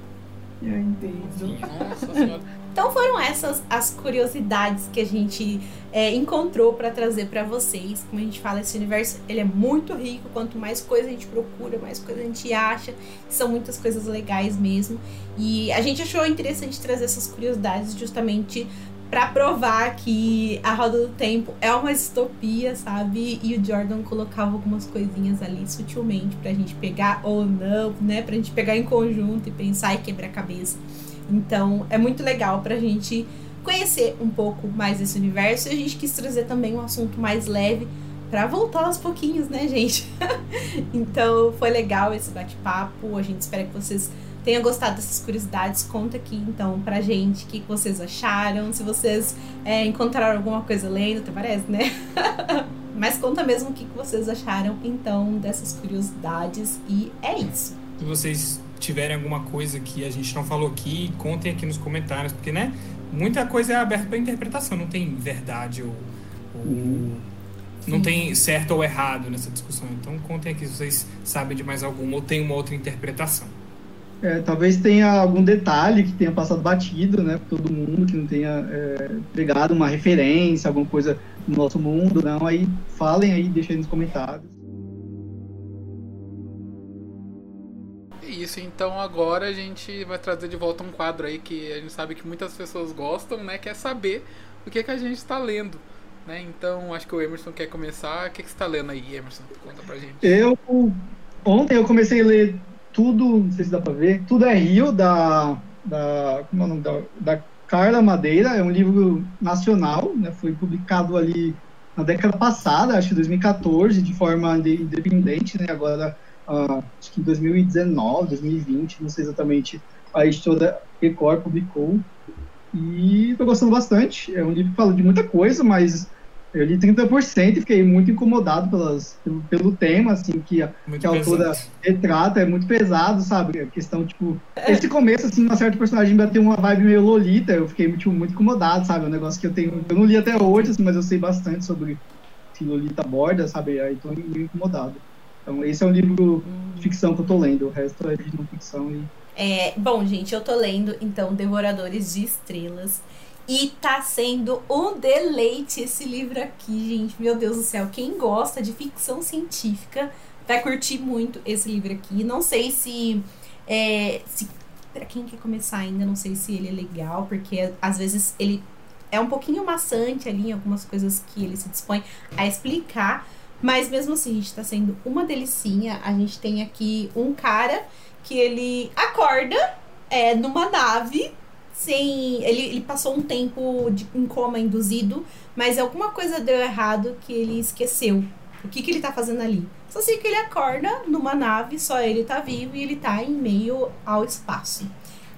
eu entendo. Nossa senhora. Então foram essas as curiosidades que a gente é, encontrou para trazer para vocês. Como a gente fala, esse universo ele é muito rico. Quanto mais coisa a gente procura, mais coisa a gente acha. São muitas coisas legais mesmo. E a gente achou interessante trazer essas curiosidades justamente para provar que a Roda do Tempo é uma distopia, sabe? E o Jordan colocava algumas coisinhas ali sutilmente pra gente pegar ou não, né? Pra gente pegar em conjunto e pensar e quebrar a cabeça. Então é muito legal pra gente conhecer um pouco mais desse universo e a gente quis trazer também um assunto mais leve para voltar aos pouquinhos, né, gente? então foi legal esse bate-papo. A gente espera que vocês tenham gostado dessas curiosidades. Conta aqui então pra gente o que vocês acharam, se vocês é, encontraram alguma coisa lendo, até parece, né? Mas conta mesmo o que vocês acharam então dessas curiosidades e é isso. Se vocês tiverem alguma coisa que a gente não falou aqui, contem aqui nos comentários, porque, né, muita coisa é aberta para interpretação, não tem verdade ou, ou não tem certo ou errado nessa discussão. Então, contem aqui se vocês sabem de mais alguma ou tem uma outra interpretação. É, talvez tenha algum detalhe que tenha passado batido, né, todo mundo, que não tenha é, pegado uma referência, alguma coisa no nosso mundo, não, aí falem aí, deixem nos comentários. isso, então agora a gente vai trazer de volta um quadro aí que a gente sabe que muitas pessoas gostam, né? Que é saber o que, que a gente está lendo. Né? Então acho que o Emerson quer começar. O que, que você está lendo aí, Emerson? Conta pra gente. Eu ontem eu comecei a ler tudo, não sei se dá pra ver, tudo é Rio, da. da como é o nome da, da Carla Madeira, é um livro nacional, né? Foi publicado ali na década passada, acho que 2014, de forma independente, né? Agora uh, acho que em 2019, 2020, não sei exatamente, a editora Record publicou. E estou gostando bastante. É um livro que fala de muita coisa, mas eu li 30% e fiquei muito incomodado pelas, pelo, pelo tema, assim, que a, que a autora retrata, é muito pesado, sabe? A questão, tipo, esse começo, assim, uma certa personagem ainda tem uma vibe meio Lolita, eu fiquei tipo, muito incomodado, sabe? É um negócio que eu tenho, eu não li até hoje, assim, mas eu sei bastante sobre se Lolita aborda, sabe? Aí tô meio incomodado. Então, esse é um livro de ficção que eu tô lendo, o resto é de não ficção. E... É, bom, gente, eu tô lendo, então, Devoradores de Estrelas. E tá sendo um deleite esse livro aqui, gente. Meu Deus do céu. Quem gosta de ficção científica vai curtir muito esse livro aqui. Não sei se. É, se pra quem quer começar ainda, não sei se ele é legal, porque às vezes ele é um pouquinho maçante ali em algumas coisas que ele se dispõe a explicar. Mas mesmo assim, gente tá sendo uma delicinha. A gente tem aqui um cara que ele acorda é, numa nave sem. Ele, ele passou um tempo de, em coma induzido, mas alguma coisa deu errado que ele esqueceu. O que, que ele tá fazendo ali? Só sei que ele acorda numa nave, só ele tá vivo e ele tá em meio ao espaço.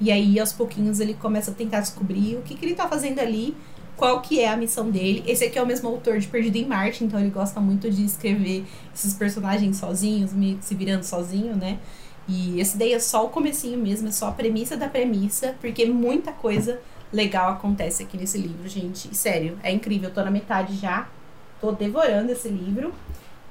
E aí, aos pouquinhos, ele começa a tentar descobrir o que, que ele tá fazendo ali qual que é a missão dele. Esse aqui é o mesmo autor de Perdido em Marte, então ele gosta muito de escrever esses personagens sozinhos, meio que se virando sozinho, né? E esse daí é só o comecinho mesmo, é só a premissa da premissa, porque muita coisa legal acontece aqui nesse livro, gente. E, sério, é incrível. Eu tô na metade já, tô devorando esse livro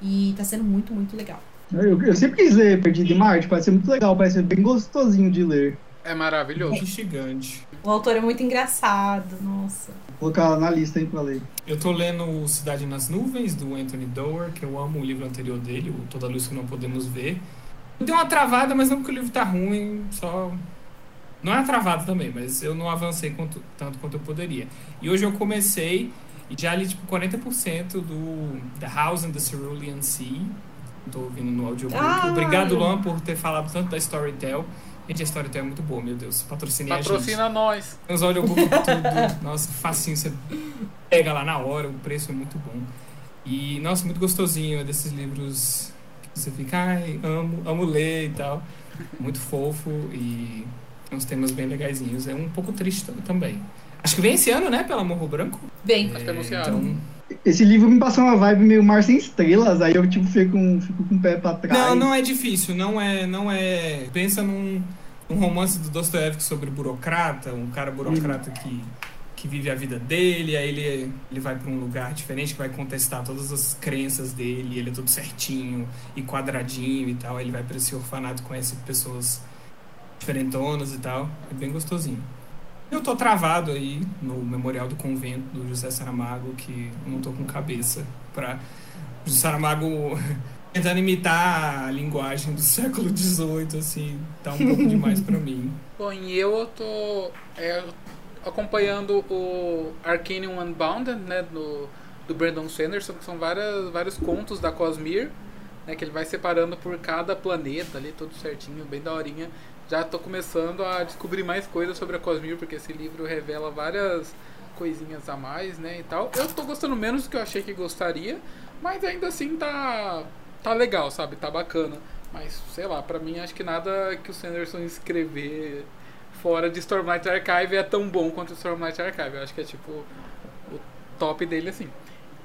e tá sendo muito, muito legal. Eu, eu sempre quis ler Perdido em Marte, parece ser muito legal, parece ser bem gostosinho de ler. É maravilhoso. É gigante. O autor é muito engraçado, nossa. Vou colocar na lista aí pra ler. Eu tô lendo Cidade nas Nuvens, do Anthony Doerr, que eu amo o livro anterior dele, o Toda a Luz que Não Podemos Ver. Deu uma travada, mas não porque o livro tá ruim, só... Não é uma travada também, mas eu não avancei quanto, tanto quanto eu poderia. E hoje eu comecei e já li, tipo, 40% do The House and the Cerulean Sea. Tô ouvindo no audiobook. Ah, Obrigado, Luan, por ter falado tanto da Storytel. Gente, a história é muito boa, meu Deus. Patrocine Patrocina a gente. nós. Os audiobooks tudo. Nossa, facinho. Você pega lá na hora, o preço é muito bom. E, nossa, muito gostosinho. É desses livros você fica, ai, amo, amo ler e tal. Muito fofo e tem uns temas bem legaisinhos. É um pouco triste também. Acho que vem esse ano, né? Pela Morro Branco. Vem. Acho que é. Então, Esse livro me passou uma vibe meio Mar Sem Estrelas, aí eu tipo fico, com- fico com o pé pra trás. Não, não é difícil, não é, não é. Pensa num, num romance do Dostoiévski sobre burocrata, um cara burocrata que, que vive a vida dele, aí ele, ele vai para um lugar diferente que vai contestar todas as crenças dele, ele é tudo certinho e quadradinho e tal, aí ele vai para esse orfanato, conhece pessoas diferentonas e tal, é bem gostosinho. Eu tô travado aí no Memorial do Convento do José Saramago, que eu não tô com cabeça para José Saramago tentando imitar a linguagem do século XVIII, assim, tá um pouco demais para mim. Bom, e eu tô é, acompanhando o Arcanium Unbounded, né, do, do Brandon Sanderson, que são várias, vários contos da Cosmere, né, que ele vai separando por cada planeta ali, tudo certinho, bem daorinha. Já tô começando a descobrir mais coisas sobre a Cosmere, porque esse livro revela várias coisinhas a mais, né, e tal. Eu tô gostando menos do que eu achei que gostaria, mas ainda assim tá tá legal, sabe? Tá bacana. Mas, sei lá, pra mim acho que nada que o Sanderson escrever fora de Stormlight Archive é tão bom quanto Stormlight Archive. Eu acho que é tipo o top dele assim.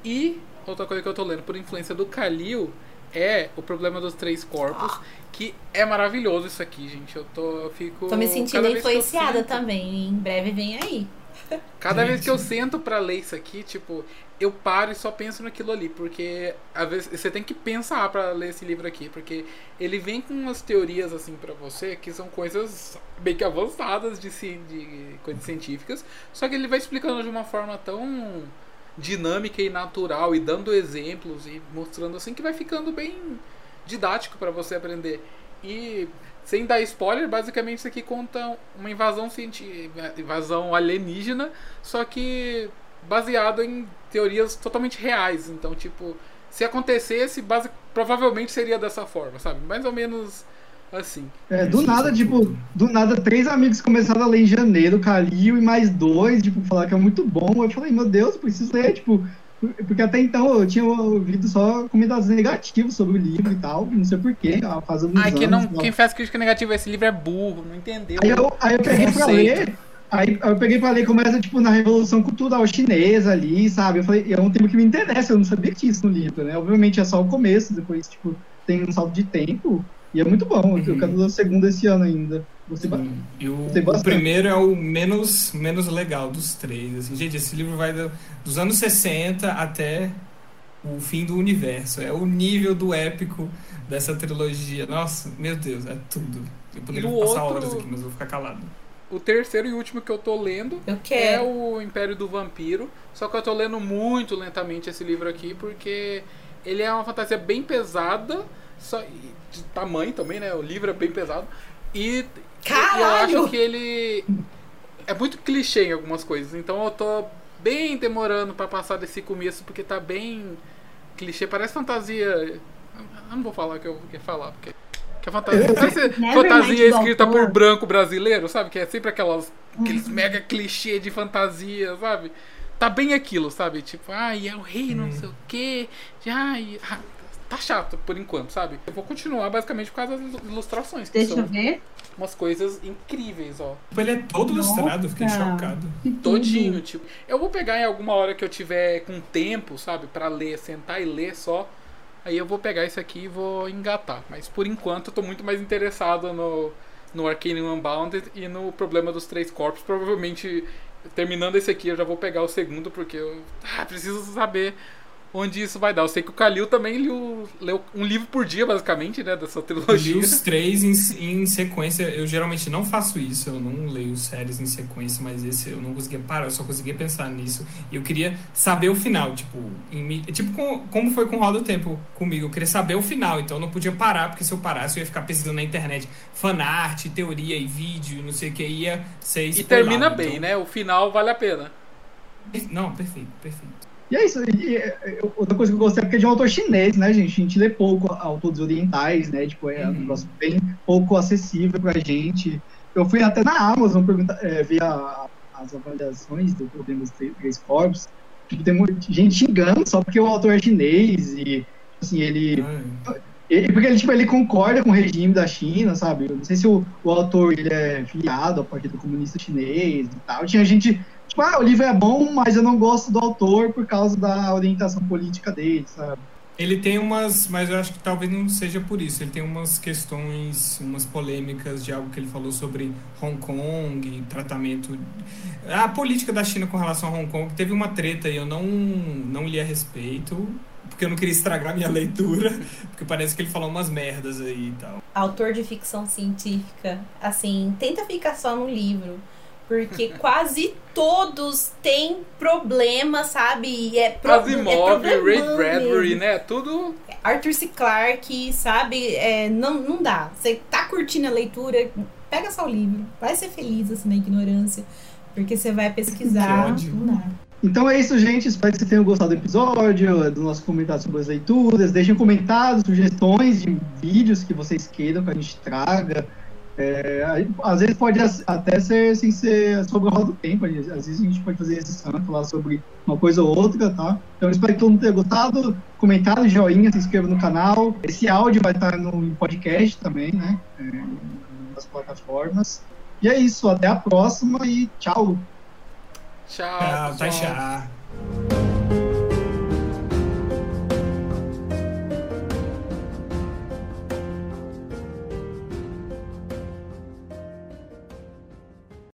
E outra coisa que eu tô lendo por influência do Kalil é o problema dos três corpos, que é maravilhoso isso aqui, gente. Eu tô eu fico Tô me sentindo influenciada sento, também. Em breve vem aí. Cada gente. vez que eu sento para ler isso aqui, tipo, eu paro e só penso naquilo ali, porque às vezes você tem que pensar para ler esse livro aqui, porque ele vem com umas teorias assim para você que são coisas bem que avançadas de, de coisas científicas, só que ele vai explicando de uma forma tão dinâmica e natural e dando exemplos e mostrando assim que vai ficando bem didático para você aprender. E sem dar spoiler, basicamente isso aqui conta uma invasão científica, invasão alienígena, só que baseado em teorias totalmente reais. Então, tipo, se acontecesse, base... provavelmente seria dessa forma, sabe? Mais ou menos assim. É, do nada, tipo, do nada, três amigos começaram a ler em janeiro, Calil e mais dois, tipo, falar que é muito bom. Eu falei, meu Deus, preciso ler, tipo, porque até então eu tinha ouvido só comentários negativos sobre o livro e tal, não sei porquê, faz alguns Ai, quem, não, quem faz crítica negativa a esse livro é burro, não entendeu. Aí eu, aí eu peguei pra ler, Aí eu peguei pra ler, começa, tipo, na Revolução Cultural Chinesa ali, sabe? Eu falei, é um tema que me interessa, eu não sabia que tinha isso no livro, né? Obviamente é só o começo, depois, tipo, tem um salto de tempo, e é muito bom. Uhum. Eu quero ler o segundo esse ano ainda. Você e o, o, primeiro é o menos, menos legal dos três. Assim. Gente, esse livro vai do, dos anos 60 até o fim do universo. É o nível do épico dessa trilogia. Nossa, meu Deus, é tudo. Eu poderia passar outro... horas aqui, mas vou ficar calado o terceiro e último que eu tô lendo é o Império do Vampiro. Só que eu tô lendo muito lentamente esse livro aqui, porque ele é uma fantasia bem pesada, só de tamanho também, né? O livro é bem pesado. E, Caralho! eu acho que ele é muito clichê em algumas coisas. Então eu tô bem demorando para passar desse começo, porque tá bem clichê. Parece fantasia. Eu não vou falar o que eu quero falar, porque que é fantasia. fantasia escrita por branco brasileiro, sabe? Que é sempre aquelas, aqueles uhum. mega clichê de fantasia, sabe? Tá bem aquilo, sabe? Tipo, ai, é o rei, não sei o quê. Ai, ah, tá chato por enquanto, sabe? Eu vou continuar basicamente por causa das ilustrações. Deixa eu ver. Umas coisas incríveis, ó. Tipo, ele é todo Nossa. ilustrado, fiquei chocado. Todinho, tipo. Eu vou pegar em alguma hora que eu tiver com tempo, sabe? para ler, sentar e ler só. Aí eu vou pegar esse aqui e vou engatar. Mas por enquanto eu tô muito mais interessado no, no Arcane Unbounded e no problema dos três corpos. Provavelmente, terminando esse aqui, eu já vou pegar o segundo, porque eu ah, preciso saber onde isso vai dar. Eu sei que o Kalil também leu, leu um livro por dia, basicamente, né, dessa trilogia. Eu li os três em, em, sequência. Eu geralmente não faço isso, eu não leio séries em sequência, mas esse eu não conseguia parar, eu só conseguia pensar nisso. E eu queria saber o final, tipo, em, tipo com, como foi com o Roda do Tempo comigo. Eu queria saber o final, então eu não podia parar, porque se eu parasse eu ia ficar pesquisando na internet fanart, teoria e vídeo, não sei o que, ia ser E termina bem, então... né? O final vale a pena. Não, perfeito, perfeito. E é isso. E, outra coisa que eu gostei é porque é de um autor chinês, né, gente? A gente lê pouco autores orientais, né? Tipo, é um uhum. negócio bem pouco acessível pra gente. Eu fui até na Amazon perguntar, é, ver a, as avaliações do problema dos três corpos. Tipo, tem gente xingando só porque o autor é chinês e, assim, ele... Ele, porque ele, tipo, ele concorda com o regime da China, sabe? Eu não sei se o, o autor ele é filiado ao Partido Comunista Chinês e tal. Tinha gente tipo, ah, o livro é bom, mas eu não gosto do autor por causa da orientação política dele, sabe? Ele tem umas, mas eu acho que talvez não seja por isso. Ele tem umas questões, umas polêmicas de algo que ele falou sobre Hong Kong, tratamento. A política da China com relação a Hong Kong. Teve uma treta e eu não, não li a respeito, porque eu não queria estragar minha leitura, porque parece que ele falou umas merdas aí e tal. Autor de ficção científica, assim, tenta ficar só no livro porque quase todos têm problema, sabe? É pro, Asimov, é Ray Bradbury, né? Tudo. Arthur C. Clarke, sabe? É, não, não dá. Você tá curtindo a leitura, pega só o livro. Vai ser feliz, assim, na ignorância. Porque você vai pesquisar. Não dá. Então é isso, gente. Espero que vocês tenham gostado do episódio, do nosso comentário sobre as leituras. Deixem comentários, sugestões de vídeos que vocês queiram que a gente traga. É, às vezes pode até ser sem ser sobre o roda do tempo, às vezes a gente pode fazer esse santo, falar sobre uma coisa ou outra, tá? Então espero que todo mundo tenha gostado. Comentário, joinha, se inscreva no canal. Esse áudio vai estar no podcast também, né? É, nas plataformas. E é isso, até a próxima e tchau. Tchau. Tchau, tchau.